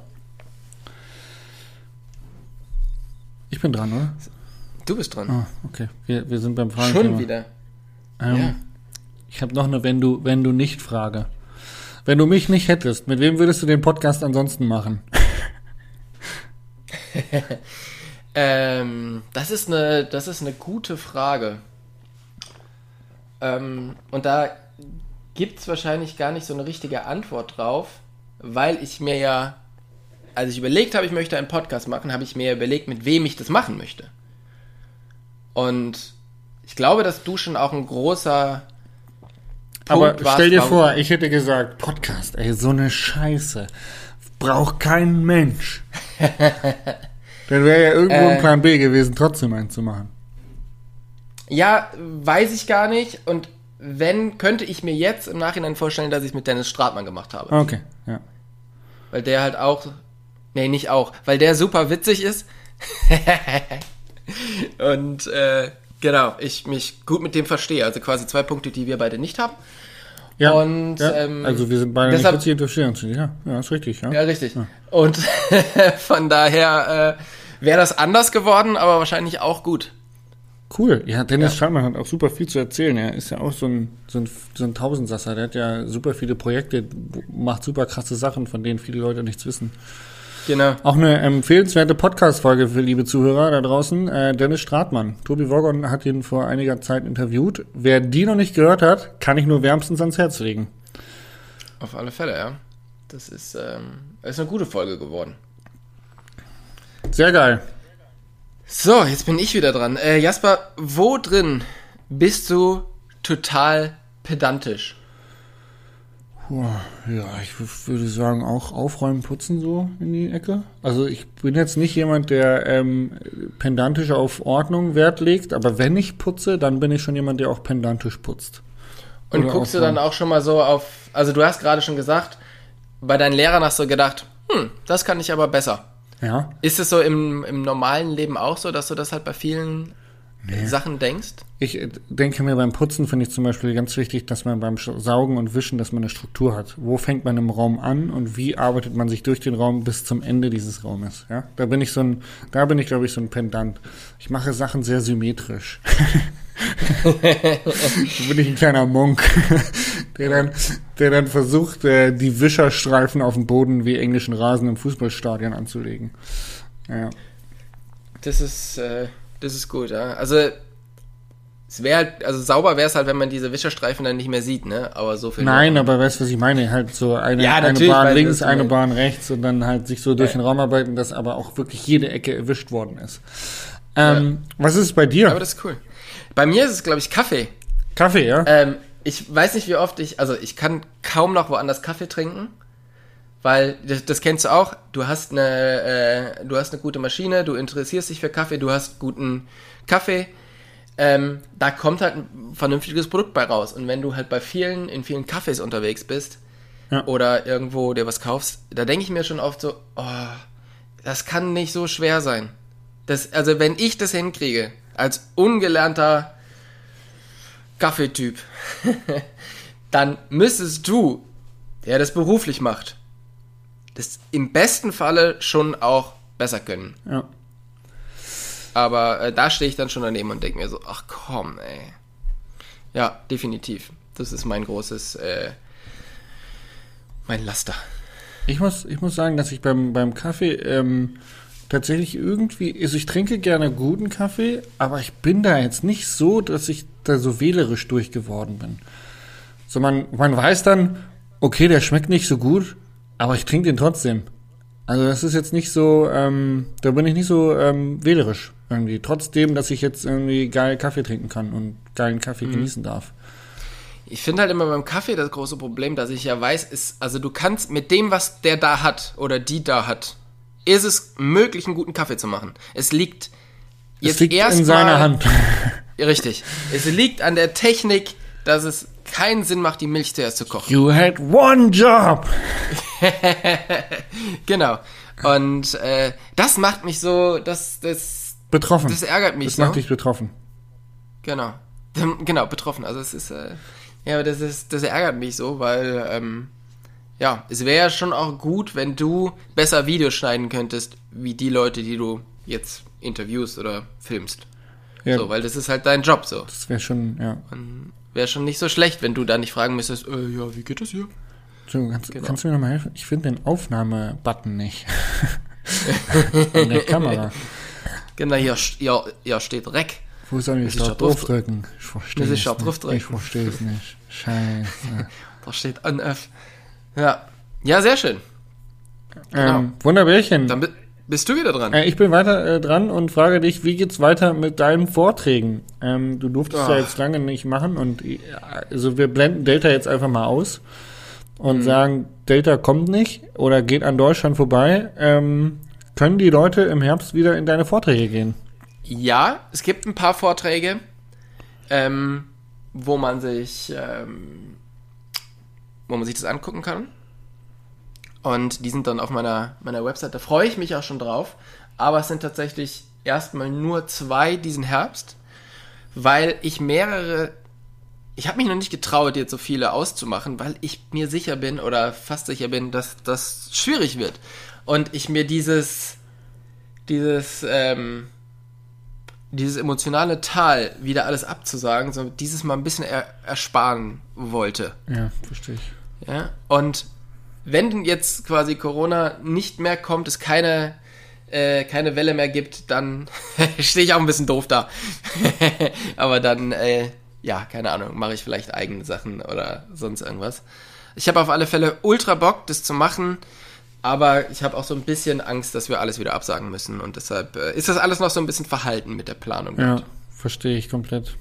Ich bin dran, oder? Du bist dran. Ah, okay. Wir, wir sind beim Fragen. Schon wieder. Ähm, Ja. Ich habe noch eine, wenn du, wenn du nicht Frage. Wenn du mich nicht hättest, mit wem würdest du den Podcast ansonsten machen? [LAUGHS] Ähm, das ist eine, das ist eine gute Frage. Ähm, und da gibt es wahrscheinlich gar nicht so eine richtige Antwort drauf, weil ich mir ja, als ich überlegt habe, ich möchte einen Podcast machen, habe ich mir überlegt, mit wem ich das machen möchte. Und ich glaube, dass du schon auch ein großer Aber Punkt warst, stell dir vor, ich hätte gesagt, Podcast, ey, so eine Scheiße. Braucht kein Mensch. [LAUGHS] Dann wäre ja irgendwo Äh. ein Plan B gewesen, trotzdem einen zu machen. Ja, weiß ich gar nicht. Und wenn, könnte ich mir jetzt im Nachhinein vorstellen, dass ich es mit Dennis Stratmann gemacht habe. Okay, ja. Weil der halt auch. Nee, nicht auch. Weil der super witzig ist. [LAUGHS] Und äh, genau, ich mich gut mit dem verstehe. Also quasi zwei Punkte, die wir beide nicht haben. ja, Und, ja. ähm, also wir sind beide deshalb- nicht witzig interessieren uns. Ja, ja, ist richtig, ja. Ja, richtig. Und [LAUGHS] von daher äh, wäre das anders geworden, aber wahrscheinlich auch gut. Cool. Ja, Dennis Schallmann hat auch super viel zu erzählen. Er ist ja auch so ein, so ein, so ein Tausendsasser. Der hat ja super viele Projekte, macht super krasse Sachen, von denen viele Leute nichts wissen. Genau. Auch eine empfehlenswerte Podcast-Folge für liebe Zuhörer da draußen. Äh, Dennis Stratmann. Tobi Woggon hat ihn vor einiger Zeit interviewt. Wer die noch nicht gehört hat, kann ich nur wärmstens ans Herz legen. Auf alle Fälle, ja. Das ist, ähm, ist eine gute Folge geworden. Sehr geil. So, jetzt bin ich wieder dran. Äh, Jasper, wo drin bist du total pedantisch? Ja, ich würde sagen, auch aufräumen, putzen so in die Ecke. Also ich bin jetzt nicht jemand, der ähm, pedantisch auf Ordnung Wert legt, aber wenn ich putze, dann bin ich schon jemand, der auch pedantisch putzt. Und Oder guckst du dann auch schon mal so auf, also du hast gerade schon gesagt, bei deinen Lehrern hast du gedacht, hm, das kann ich aber besser. Ja, Ist es so im, im normalen Leben auch so, dass du das halt bei vielen Sachen denkst? ich äh, denke mir beim Putzen finde ich zum Beispiel ganz wichtig, dass man beim Saugen und Wischen, dass man eine Struktur hat. Wo fängt man im Raum an und wie arbeitet man sich durch den Raum bis zum Ende dieses Raumes? Ja, da bin ich so ein, da bin ich glaube ich so ein Pendant. Ich mache Sachen sehr symmetrisch. [LAUGHS] da [LAUGHS] bin ich ein kleiner Monk, [LAUGHS] der dann, der dann versucht, äh, die Wischerstreifen auf dem Boden wie englischen Rasen im Fußballstadion anzulegen. Ja. Das ist, äh, das ist gut, ja. Also, es wäre halt, also sauber wäre es halt, wenn man diese Wischerstreifen dann nicht mehr sieht, ne? Aber so viel. Nein, aber weißt du, was ich meine? Halt so eine, Ja, eine Bahn links, eine. Bahn rechts und dann halt sich so durch den Raum arbeiten, dass aber auch wirklich jede Ecke erwischt worden ist. Ähm, Was ist es bei dir? Aber das ist cool. Bei mir ist es, glaube ich, Kaffee. Kaffee, ja? Ähm, ich weiß nicht, wie oft ich, also ich kann kaum noch woanders Kaffee trinken, weil das, das kennst du auch. Du hast eine, äh, du hast eine gute Maschine, du interessierst dich für Kaffee, du hast guten Kaffee. Ähm, da kommt halt ein vernünftiges Produkt bei raus. Und wenn du halt bei vielen, in vielen Cafés unterwegs bist Ja. oder irgendwo dir was kaufst, da denke ich mir schon oft so, oh, das kann nicht so schwer sein. Das, also wenn ich das hinkriege, als ungelernter Kaffeetyp, [LAUGHS] dann müsstest du, der das beruflich macht, das im besten Falle schon auch besser können. ja. Aber äh, da stehe ich dann schon daneben und denke mir so, ach komm, ey. Ja, definitiv. Das ist mein großes, äh, mein Laster. Ich muss, ich muss sagen, dass ich beim, beim Kaffee ähm, tatsächlich irgendwie, also ich trinke gerne guten Kaffee, aber ich bin da jetzt nicht so, dass ich da so wählerisch durchgeworden bin. So man, man weiß dann, okay, der schmeckt nicht so gut, aber ich trinke den trotzdem. Also das ist jetzt nicht so, ähm, da bin ich nicht so ähm, wählerisch irgendwie. Trotzdem, dass ich jetzt irgendwie geil Kaffee trinken kann und geilen Kaffee genießen darf. Ich finde halt immer beim Kaffee das große Problem, dass ich ja weiß, ist, also du kannst mit dem, was der da hat oder die da hat, ist es möglich, einen guten Kaffee zu machen. Es liegt Es jetzt liegt erst in seiner Hand. [LAUGHS] Richtig. Es liegt an der Technik, dass es keinen Sinn macht, die Milch zuerst zu kochen. You had one job. [LAUGHS] Genau. Und äh, das macht mich so, das, das, Betroffen. das ärgert mich das so. macht dich betroffen. Genau. Genau, betroffen. Also es ist, äh, ja, aber das ist, das ärgert mich so, weil, ähm, ja, es wäre schon auch gut, wenn du besser Videos schneiden könntest, wie die Leute, die du jetzt interviewst oder filmst. Ja, So, weil das ist halt dein Job so. das wäre schon, ja. Wäre schon nicht so schlecht, wenn du da nicht fragen müsstest, äh, ja, wie geht das hier? Entschuldigung, kannst, Genau. kannst du mir nochmal helfen? Ich finde den Aufnahme-Button nicht. [LAUGHS] An der Kamera. Genau, hier, ja, ja steht Rec. Wo soll ich da draufdrücken? Ich verstehe es nicht. Ich verstehe es nicht. Scheiße. [LAUGHS] Da steht on-off. Ja. Ja, sehr schön. ähm, Wunderbärchen. Dann bi bist du wieder dran. Äh, ich bin weiter äh, dran und frage dich, wie geht's weiter mit deinen Vorträgen? Ähm, du durftest ja Ach. jetzt lange nicht machen und äh, also wir blenden Delta jetzt einfach mal aus und Mhm. sagen, Delta kommt nicht oder geht an Deutschland vorbei. Ähm, können die Leute im Herbst wieder in deine Vorträge gehen? Ja, es gibt ein paar Vorträge, ähm, wo man sich, ähm, wo man sich das angucken kann. Und die sind dann auf meiner, meiner Website. Da freue ich mich auch schon drauf. Aber es sind tatsächlich erstmal nur zwei diesen Herbst, weil ich mehrere. Ich habe mich noch nicht getraut, jetzt so viele auszumachen, weil ich mir sicher bin oder fast sicher bin, dass das schwierig wird. Und ich mir dieses, dieses, ähm, dieses emotionale Tal wieder alles abzusagen, so dieses mal ein bisschen er ersparen wollte. Ja, verstehe ich. Ja? Und wenn jetzt quasi Corona nicht mehr kommt, es keine, äh, keine Welle mehr gibt, dann [LAUGHS] stehe ich auch ein bisschen doof da. [LAUGHS] Aber dann, äh, ja, keine Ahnung, mache ich vielleicht eigene Sachen oder sonst irgendwas. Ich habe auf alle Fälle ultra Bock, das zu machen. Aber ich habe auch so ein bisschen Angst, dass wir alles wieder absagen müssen. Und deshalb äh, ist das alles noch so ein bisschen verhalten mit der Planung. Ja, verstehe ich komplett.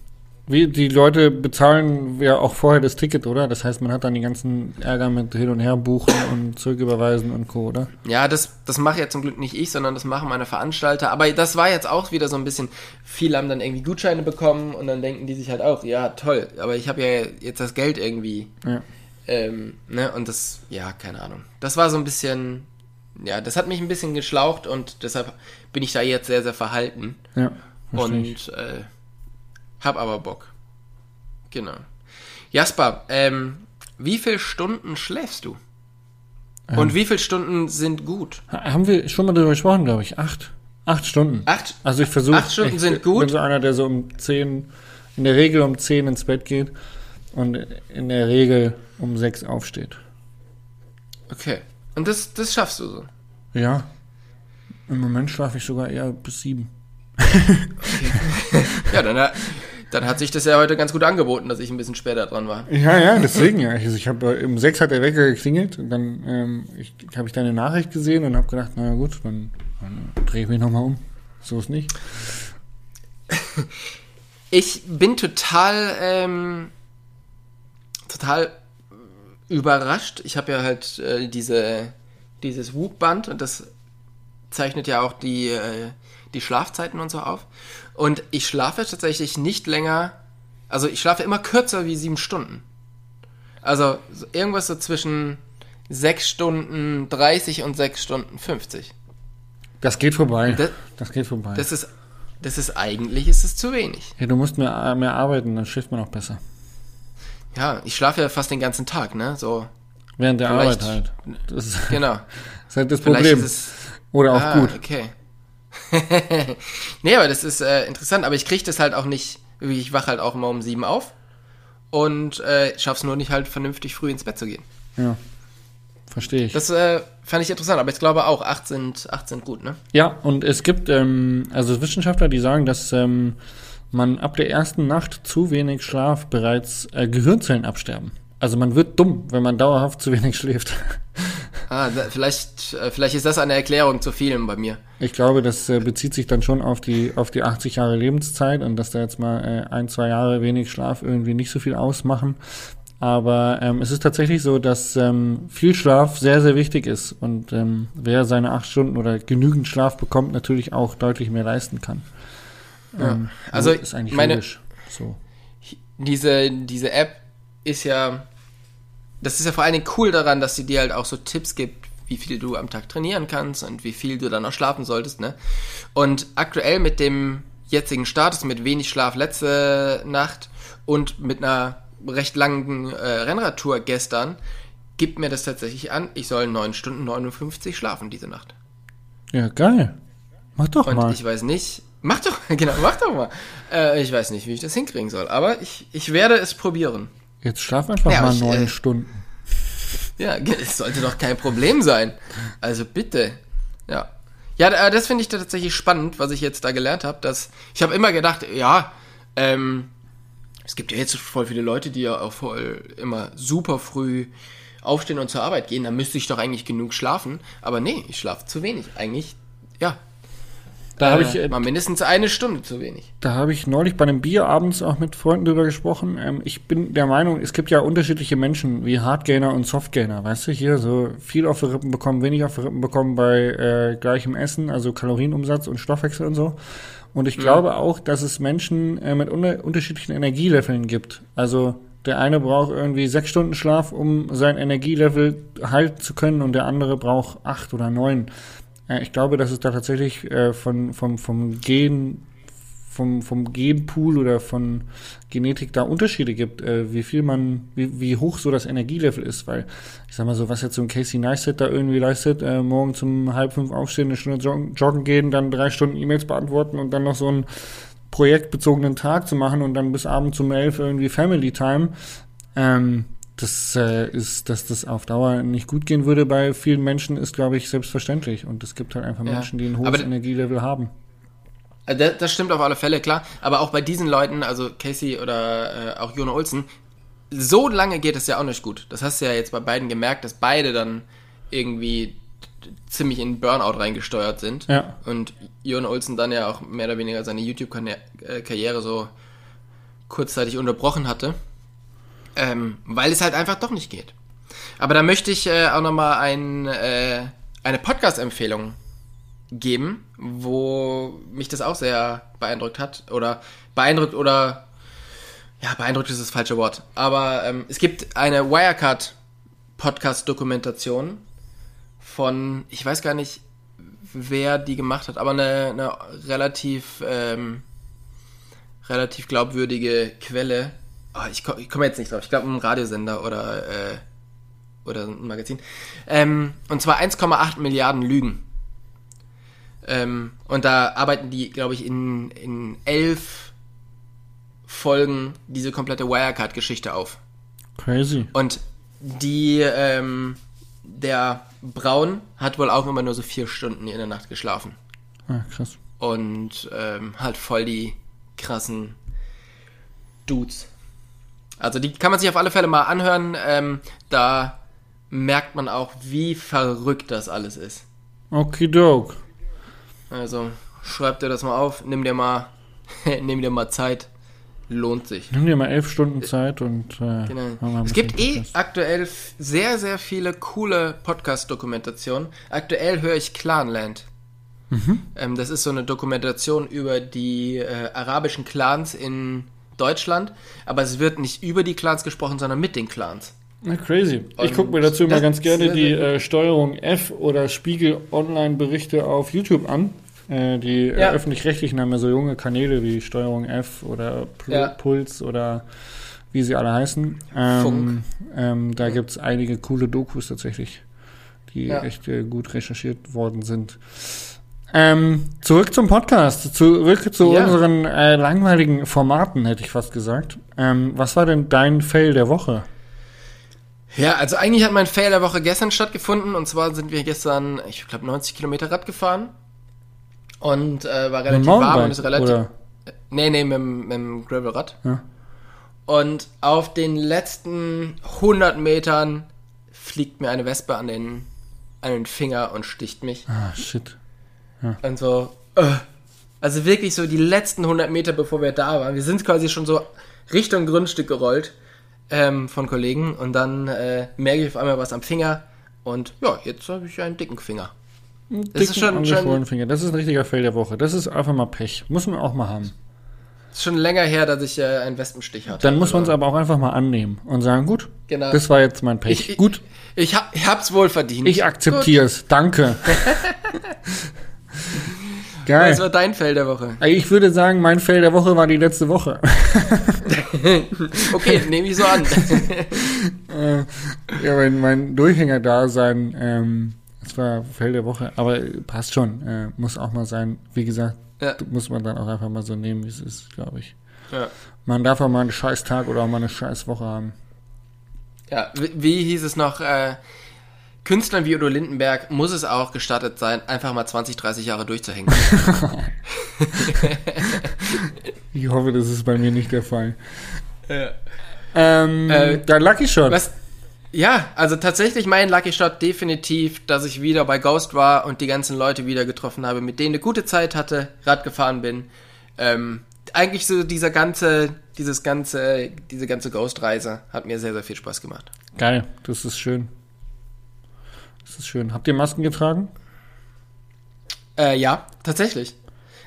Wie, die Leute bezahlen ja auch vorher das Ticket, oder? Das heißt, man hat dann die ganzen Ärger mit Hin- und Her buchen und zurücküberweisen und Co., oder? Ja, das, das mache ja zum Glück nicht ich, sondern das machen meine Veranstalter. Aber das war jetzt auch wieder so ein bisschen, viele haben dann irgendwie Gutscheine bekommen und dann denken die sich halt auch, ja, toll, aber ich habe ja jetzt das Geld irgendwie. Ja. Ähm, ne, und das, ja, keine Ahnung. Das war so ein bisschen, ja, das hat mich ein bisschen geschlaucht und deshalb bin ich da jetzt sehr, sehr verhalten. Ja. Und äh, hab aber Bock. Genau. Jasper, ähm, wie viele Stunden schläfst du? Ähm. Und wie viele Stunden sind gut? Ha- Haben wir schon mal darüber gesprochen, glaube ich. Acht. Acht Stunden. Acht? Also ich versuche. Acht Stunden ich, sind Ich gut? bin so einer, der so um zehn, in der Regel um zehn ins Bett geht und in der Regel um sechs aufsteht. Okay. Und das, das schaffst du so. Ja. Im Moment schlafe ich sogar eher bis sieben. [LAUGHS] Ja, dann, hat- dann hat sich das ja heute ganz gut angeboten, dass ich ein bisschen später dran war. Ja, ja, deswegen ja. Also ich habe um sechs hat der Wecker geklingelt und dann ähm, habe ich deine Nachricht gesehen und habe gedacht, na gut, dann, dann drehe ich mich nochmal um. So ist nicht. Ich bin total, ähm, total überrascht. Ich habe ja halt äh, diese, dieses Whoop-Band und das zeichnet ja auch die, äh, die Schlafzeiten und so auf. Und ich schlafe tatsächlich nicht länger, also ich schlafe immer kürzer wie sieben Stunden. Also so irgendwas so zwischen sechs Stunden 30 und sechs Stunden 50. Das geht vorbei. Das- Das, geht vorbei. Das ist, das ist eigentlich, ist es zu wenig. ja, du musst mehr, mehr arbeiten, dann schläft man auch besser. Ja, ich schlafe ja fast den ganzen Tag, ne? So, Während der Arbeit halt. Das ist, genau. [LAUGHS] ist halt das Vielleicht Problem. ist es. Oder auch ah, gut. okay. [LAUGHS] nee, aber das ist äh, interessant, aber ich kriege das halt auch nicht, wie ich wache halt auch immer um sieben auf und äh, schaff's nur nicht halt vernünftig früh ins Bett zu gehen. Ja. Verstehe ich. Das äh, fand ich interessant, aber ich glaube auch, acht sind, acht sind gut, ne? Ja, und es gibt ähm, also Wissenschaftler, die sagen, dass ähm, man ab der ersten Nacht zu wenig Schlaf bereits äh, Gehirnzellen absterben. Also man wird dumm, wenn man dauerhaft zu wenig [LAUGHS] schläft. Ah, vielleicht, äh, vielleicht ist das eine Erklärung zu vielen bei mir. Ich glaube, das äh, bezieht sich dann schon auf die, auf die 80 Jahre Lebenszeit und dass da jetzt mal äh, ein, zwei Jahre wenig Schlaf irgendwie nicht so viel ausmachen. Aber ähm, es ist tatsächlich so, dass ähm, viel Schlaf sehr, sehr wichtig ist und ähm, wer seine acht Stunden oder genügend Schlaf bekommt, natürlich auch deutlich mehr leisten kann. Ja. Ähm, Also, ist eigentlich meine- logisch. So. Diese, diese App ist ja, das ist ja vor allen Dingen cool daran, dass sie dir halt auch so Tipps gibt, wie viel du am Tag trainieren kannst und wie viel du dann auch schlafen solltest, ne? Und aktuell mit dem jetzigen Status, mit wenig Schlaf letzte Nacht und mit einer recht langen äh, Rennradtour gestern, gibt mir das tatsächlich an, ich soll 9 Stunden 59 schlafen diese Nacht. Ja, geil. Mach doch Und mal. ich weiß nicht, mach doch, [LAUGHS] genau, mach doch mal. Äh, ich weiß nicht, wie ich das hinkriegen soll, aber ich, ich werde es probieren. Jetzt schlaf einfach Ja, mal neun äh, Stunden. Ja, [LAUGHS] es sollte doch kein Problem sein. Also bitte. Ja. Ja, da- das finde ich tatsächlich spannend, was ich jetzt da gelernt habe, dass ich habe immer gedacht, ja, ähm, es gibt ja jetzt voll viele Leute, die ja auch voll immer super früh aufstehen und zur Arbeit gehen, da müsste ich doch eigentlich genug schlafen, aber nee, ich schlafe zu wenig. Eigentlich, ja, Da habe ich, äh, mal mindestens eine Stunde zu wenig. Da habe ich neulich bei einem Bier abends auch mit Freunden drüber gesprochen. Ähm, ich bin der Meinung, es gibt ja unterschiedliche Menschen wie Hardgainer und Softgainer. Weißt du, hier so viel auf die Rippen bekommen, wenig auf die Rippen bekommen bei äh, gleichem Essen, also Kalorienumsatz und Stoffwechsel und so. Und ich glaube auch, dass es Menschen äh, mit unter unterschiedlichen Energieleveln gibt. Also der eine braucht irgendwie sechs Stunden Schlaf, um sein Energielevel halten zu können, und der andere braucht acht oder neun. Ich glaube, dass es da tatsächlich äh, von, vom, vom Gen vom, vom Genpool oder von Genetik da Unterschiede gibt, äh, wie viel man, wie, wie hoch so das Energielevel ist, weil ich sag mal so, was jetzt so ein Casey Neistat da irgendwie leistet, äh, morgen zum halb fünf aufstehen, eine Stunde joggen, joggen gehen, dann drei Stunden E-Mails beantworten und dann noch so einen projektbezogenen Tag zu machen und dann bis abends um elf irgendwie Family Time, ähm, das äh, ist, dass das auf Dauer nicht gut gehen würde bei vielen Menschen, ist, glaube ich, selbstverständlich. Und es gibt halt einfach Ja. Menschen, die ein hohes Aber- Energielevel haben. Äh, Das, das stimmt auf alle Fälle, klar. Aber auch bei diesen Leuten, also Casey oder äh, auch Jona Olsen, so lange geht es ja auch nicht gut. Das hast du ja jetzt bei beiden gemerkt, dass beide dann irgendwie ziemlich in Burnout reingesteuert sind. Ja. Und Jona Olsen dann ja auch mehr oder weniger seine YouTube-Karriere so kurzzeitig unterbrochen hatte. Ähm, weil es halt einfach doch nicht geht. Aber da möchte ich äh, auch nochmal ein, äh, eine Podcast-Empfehlung geben, wo mich das auch sehr beeindruckt hat. Oder beeindruckt oder ja, beeindruckt ist das falsche Wort. Aber ähm, es gibt eine Wirecard-Podcast-Dokumentation von, ich weiß gar nicht, wer die gemacht hat, aber eine, eine relativ, ähm, relativ glaubwürdige Quelle. Ah, ich komme ich komm jetzt nicht drauf. Ich glaube, ein Radiosender oder, äh, oder ein Magazin. Ähm, und zwar 1,8 Milliarden Lügen. Ähm, und da arbeiten die, glaube ich, in, in elf Folgen diese komplette Wirecard-Geschichte auf. Crazy. Und die, ähm, der Braun hat wohl auch immer nur so vier Stunden in der Nacht geschlafen. Ah, krass. Und ähm, halt voll die krassen Dudes. Also die kann man sich auf alle Fälle mal anhören. Ähm, da merkt man auch, wie verrückt das alles ist. Okidok. Also schreib dir das mal auf, nimm dir mal, [LAUGHS] nimm dir mal Zeit. Lohnt sich. Nimm dir mal elf Stunden Zeit und äh, Genau. Es gibt eh Podcast. aktuell sehr, sehr viele coole Podcast-Dokumentationen. Aktuell höre ich Clanland. Mhm. Ähm, das ist so eine Dokumentation über die äh, arabischen Clans in Deutschland, aber es wird nicht über die Clans gesprochen, sondern mit den Clans. Ja, crazy. Ich gucke mir dazu immer ganz gerne die äh, Steuerung F oder Spiegel Online-Berichte auf YouTube an. Äh, die äh, Ja. öffentlich-rechtlichen haben ja so junge Kanäle wie Steuerung F oder Pl Ja. Puls oder wie sie alle heißen. Ähm, Funk. ähm, da gibt's einige coole Dokus tatsächlich, die Ja. echt äh, gut recherchiert worden sind. Ähm, zurück zum Podcast, zurück zu Ja. unseren äh, langweiligen Formaten, hätte ich fast gesagt. Ähm, was war denn dein Fail der Woche? Ja, also eigentlich hat mein Fail der Woche gestern stattgefunden und zwar sind wir gestern, ich glaube, 90 Kilometer Rad gefahren und äh, war relativ warm und ist relativ. Oder? Nee, nee, mit, dem- mit dem Gravelrad. Ja. Und auf den letzten 100 Metern fliegt mir eine Wespe an den, an den Finger und sticht mich. Ah, shit. Und so, äh, also wirklich so die letzten 100 Meter, bevor wir da waren. Wir sind quasi schon so Richtung Grundstück gerollt ähm, von Kollegen und dann äh, merke ich auf einmal was am Finger und ja, jetzt habe ich einen dicken Finger. Das ist schon, schon Finger. Das ist ein richtiger Fail der Woche. Das ist einfach mal Pech. Muss man auch mal haben. Ist schon länger her, dass ich äh, einen Wespenstich hatte. Dann muss man es aber auch einfach mal annehmen und sagen, gut, Genau. das war jetzt mein Pech. Ich- ich- gut, Ich, hab, ich hab's wohl verdient. ich akzeptiere es. Danke. [LAUGHS] Geil. Was war dein Fell der Woche? Ich würde sagen, mein Fail der Woche war die letzte Woche. [LAUGHS] Okay, nehme ich so an. [LAUGHS] ja, mein, mein Durchhänger-Dasein, ähm, das war Fail der Woche, aber passt schon. Äh, muss auch mal sein. Wie gesagt, Ja. muss man dann auch einfach mal so nehmen, wie es ist, glaube ich. ja. Man darf auch mal einen scheiß Tag oder auch mal eine scheiß Woche haben. Ja, wie, wie hieß es noch? Äh, Künstlern wie Udo Lindenberg muss es auch gestattet sein, einfach mal 20, 30 Jahre durchzuhängen. [LAUGHS] Ich hoffe, das ist bei mir nicht der Fall. ja. Ähm, Äh, der Lucky Shot. Was? Ja, also tatsächlich mein Lucky Shot definitiv, dass ich wieder bei Ghost war und die ganzen Leute wieder getroffen habe, mit denen eine gute Zeit hatte, Rad gefahren bin. Ähm, eigentlich so dieser ganze, dieses ganze, diese ganze Ghost-Reise hat mir sehr, sehr viel Spaß gemacht. Geil, das ist schön. Das ist schön. Habt ihr Masken getragen? Äh, ja, tatsächlich.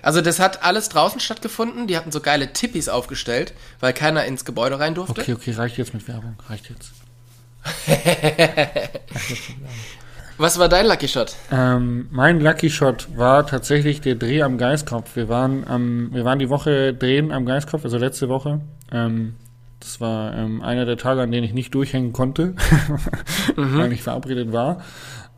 Also das hat alles draußen stattgefunden. Die hatten so geile Tippis aufgestellt, weil keiner ins Gebäude rein durfte. Okay, okay, reicht jetzt mit Werbung. Reicht jetzt. [LAUGHS] Was war dein Lucky Shot? Ähm, mein Lucky Shot war tatsächlich der Dreh am Geiskopf. Wir waren am, wir waren die Woche drehen am Geiskopf, also letzte Woche. Ähm, das war ähm, einer der Tage, an denen ich nicht durchhängen konnte, [LAUGHS] weil ich verabredet war.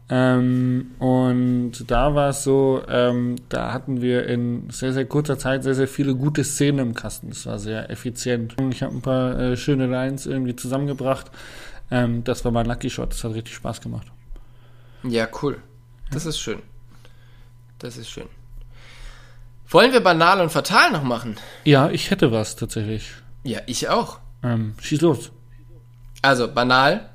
Ähm, und da war es so, ähm, da hatten wir in sehr, sehr kurzer Zeit sehr, sehr viele gute Szenen im Kasten. Das war sehr effizient. Ich habe ein paar äh, schöne Lines irgendwie zusammengebracht. Ähm, das war mein Lucky Shot. Das hat richtig Spaß gemacht. Ja, cool. Das ist schön. Das ist schön. Wollen wir banal und fatal noch machen? Ja, ich hätte was tatsächlich. Ja, ich auch. Ähm, schieß los. Also, banal.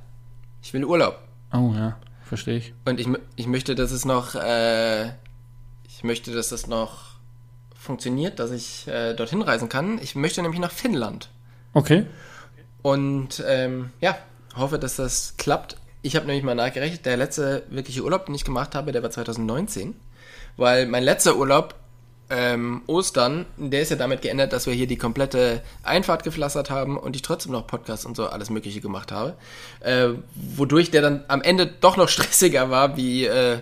Ich will Urlaub. Oh ja, verstehe ich. Und ich, ich möchte, dass es noch, äh, ich möchte, dass das noch funktioniert, dass ich äh, dorthin reisen kann. Ich möchte nämlich nach Finnland. Okay. Und ähm, ja, hoffe, dass das klappt. Ich habe nämlich mal nachgerechnet, der letzte wirkliche Urlaub, den ich gemacht habe, der war 2019. Weil mein letzter Urlaub, ähm, Ostern, der ist ja damit geändert, dass wir hier die komplette Einfahrt gepflastert haben und ich trotzdem noch Podcasts und so alles Mögliche gemacht habe. Äh, wodurch der dann am Ende doch noch [LAUGHS] stressiger war, wie, äh,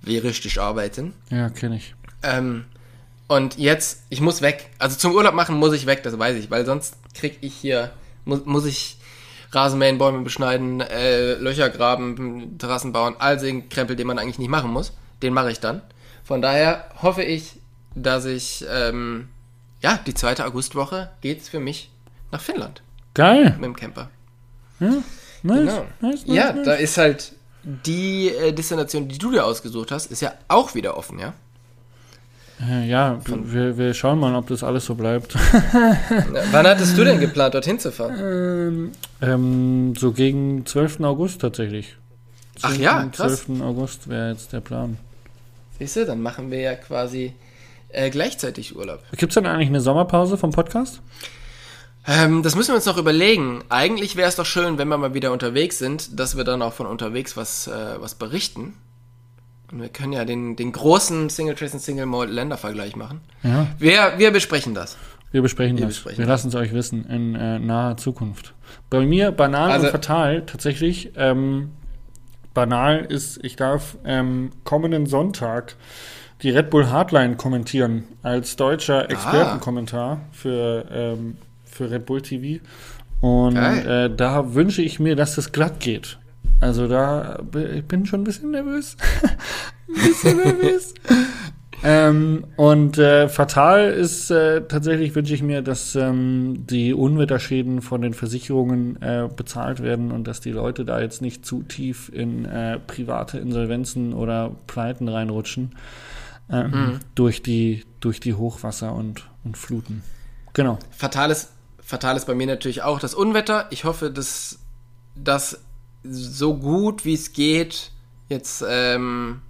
wie richtig arbeiten. Ja, kenne ich. Ähm, und jetzt, ich muss weg. Also zum Urlaub machen muss ich weg, das weiß ich, weil sonst krieg ich hier, muss, muss ich Rasenmähen, Bäume beschneiden, äh, Löcher graben, Terrassen bauen, all den Krempel, den man eigentlich nicht machen muss, den mache ich dann. Von daher hoffe ich, dass ich, ähm, ja, die zweite Augustwoche geht's für mich nach Finnland Geil. mit dem Camper. Ja, nice. Genau. nice, nice, Ja, da ist halt die äh, Destination, die du dir ausgesucht hast, ist ja auch wieder offen, ja? Äh, ja, wir, wir schauen mal, ob das alles so bleibt. [LAUGHS] Wann hattest du denn geplant, dorthin zu fahren? ähm, ähm, so gegen 12. August tatsächlich. Ach ja, 10., krass. 12. August wäre jetzt der Plan. Siehst du, dann machen wir ja quasi äh, gleichzeitig Urlaub. Gibt es dann eigentlich eine Sommerpause vom Podcast? Ähm, das müssen wir uns noch überlegen. Eigentlich wäre es doch schön, wenn wir mal wieder unterwegs sind, dass wir dann auch von unterwegs was, äh, was berichten. Und wir können ja den, den großen Single Trace und Single Mode Ländervergleich machen. Ja. Wir, wir besprechen das. Wir besprechen Wir das. besprechen wir lassen es euch wissen in äh, naher Zukunft. Bei mir banal Also- und fatal tatsächlich. Ähm, banal ist, ich darf ähm, kommenden Sonntag die Red Bull Hardline kommentieren als deutscher Expertenkommentar für, ähm, für Red Bull TV. Und äh, da wünsche ich mir, dass das glatt geht. Also da b- ich bin schon ein bisschen nervös. [LAUGHS] ein bisschen nervös. [LAUGHS] Ähm, und äh, fatal ist äh, tatsächlich, wünsche ich mir, dass ähm, die Unwetterschäden von den Versicherungen äh, bezahlt werden und dass die Leute da jetzt nicht zu tief in äh, private Insolvenzen oder Pleiten reinrutschen ähm, durch, die, durch die Hochwasser und, und Fluten. Genau. Fatales, fatal ist bei mir natürlich auch das Unwetter. Ich hoffe, dass das so gut wie es geht jetzt ähm,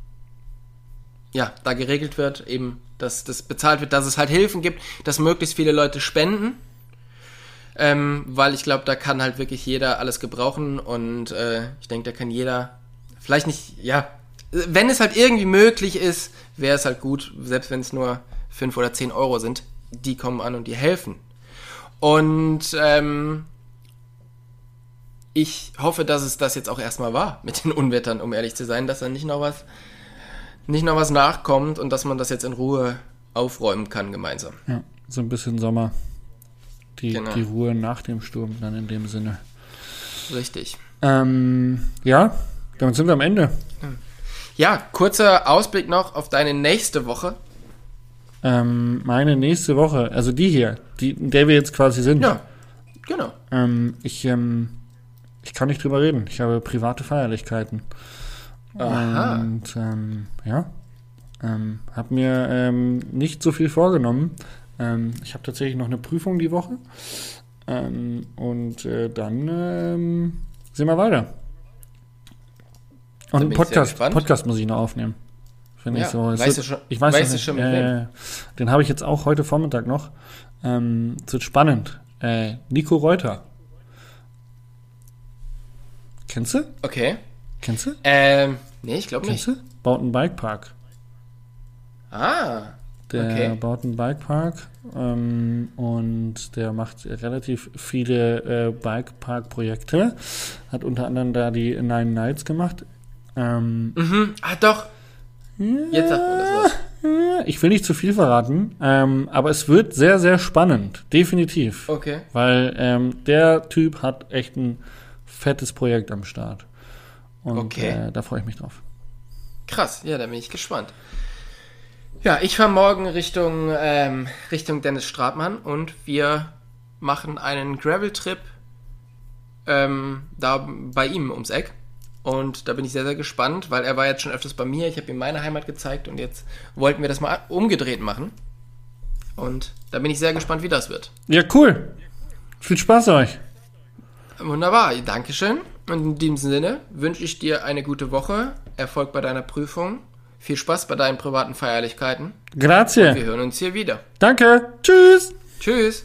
ja da geregelt wird, eben dass das bezahlt wird, dass es halt Hilfen gibt, dass möglichst viele Leute spenden. Ähm, weil ich glaube, da kann halt wirklich jeder alles gebrauchen und äh, ich denke, da kann jeder vielleicht nicht, ja, wenn es halt irgendwie möglich ist, wäre es halt gut, selbst wenn es nur 5 oder 10 Euro sind, die kommen an und die helfen. Und ähm, ich hoffe, dass es das jetzt auch erstmal war mit den Unwettern, um ehrlich zu sein, dass da nicht noch was, nicht noch was nachkommt und dass man das jetzt in Ruhe aufräumen kann gemeinsam. Ja, so ein bisschen Sommer. Die, Genau. die Ruhe nach dem Sturm dann in dem Sinne. Richtig. Ähm, ja, damit sind wir am Ende. Ja, kurzer Ausblick noch auf deine nächste Woche. Ähm, meine nächste Woche, also die hier, die, in der wir jetzt quasi sind. Ja, genau. Ähm, ich, ähm, ich kann nicht drüber reden. Ich habe private Feierlichkeiten. Aha. Und ähm, ja, ähm, habe mir ähm, nicht so viel vorgenommen. Ich habe tatsächlich noch eine Prüfung die Woche. Und äh, dann sehen wir weiter. Und einen Podcast. Podcast muss ich noch aufnehmen. Finde Ja, ich so. Es weißt du schon- ich weiß weißt schon nicht. Ja, ja, ja. Den habe ich jetzt auch heute Vormittag noch. Ähm, es wird spannend. Äh, Nico Reuter. Kennst du? Okay. Kennst du? Ähm, nee, ich glaube Kennst nicht. du? Baut einen Bikepark. Ah, Der Okay. baut einen Bikepark ähm, und der macht relativ viele äh, Bikepark-Projekte. Hat unter anderem da die Nine Nights gemacht. Ähm, mhm. Ah, doch. Jetzt sagt man das was. ich will nicht zu viel verraten, ähm, aber es wird sehr, sehr spannend. Definitiv. Okay. Weil ähm, der Typ hat echt ein fettes Projekt am Start. Und Okay. äh, da freue ich mich drauf. Krass, ja, da bin ich gespannt. Ja, ich fahre morgen Richtung, ähm, Richtung Dennis Stratmann und wir machen einen Gravel-Trip ähm, da bei ihm ums Eck. Und da bin ich sehr, sehr gespannt, weil er war jetzt schon öfters bei mir. Ich habe ihm meine Heimat gezeigt und jetzt wollten wir das mal umgedreht machen. Und da bin ich sehr gespannt, wie das wird. Ja, cool. Viel Spaß euch. Wunderbar, Dankeschön. Und in diesem Sinne wünsche ich dir eine gute Woche, Erfolg bei deiner Prüfung, viel Spaß bei deinen privaten Feierlichkeiten. Wir Grazie. hören uns hier wieder. Danke. Tschüss. Tschüss.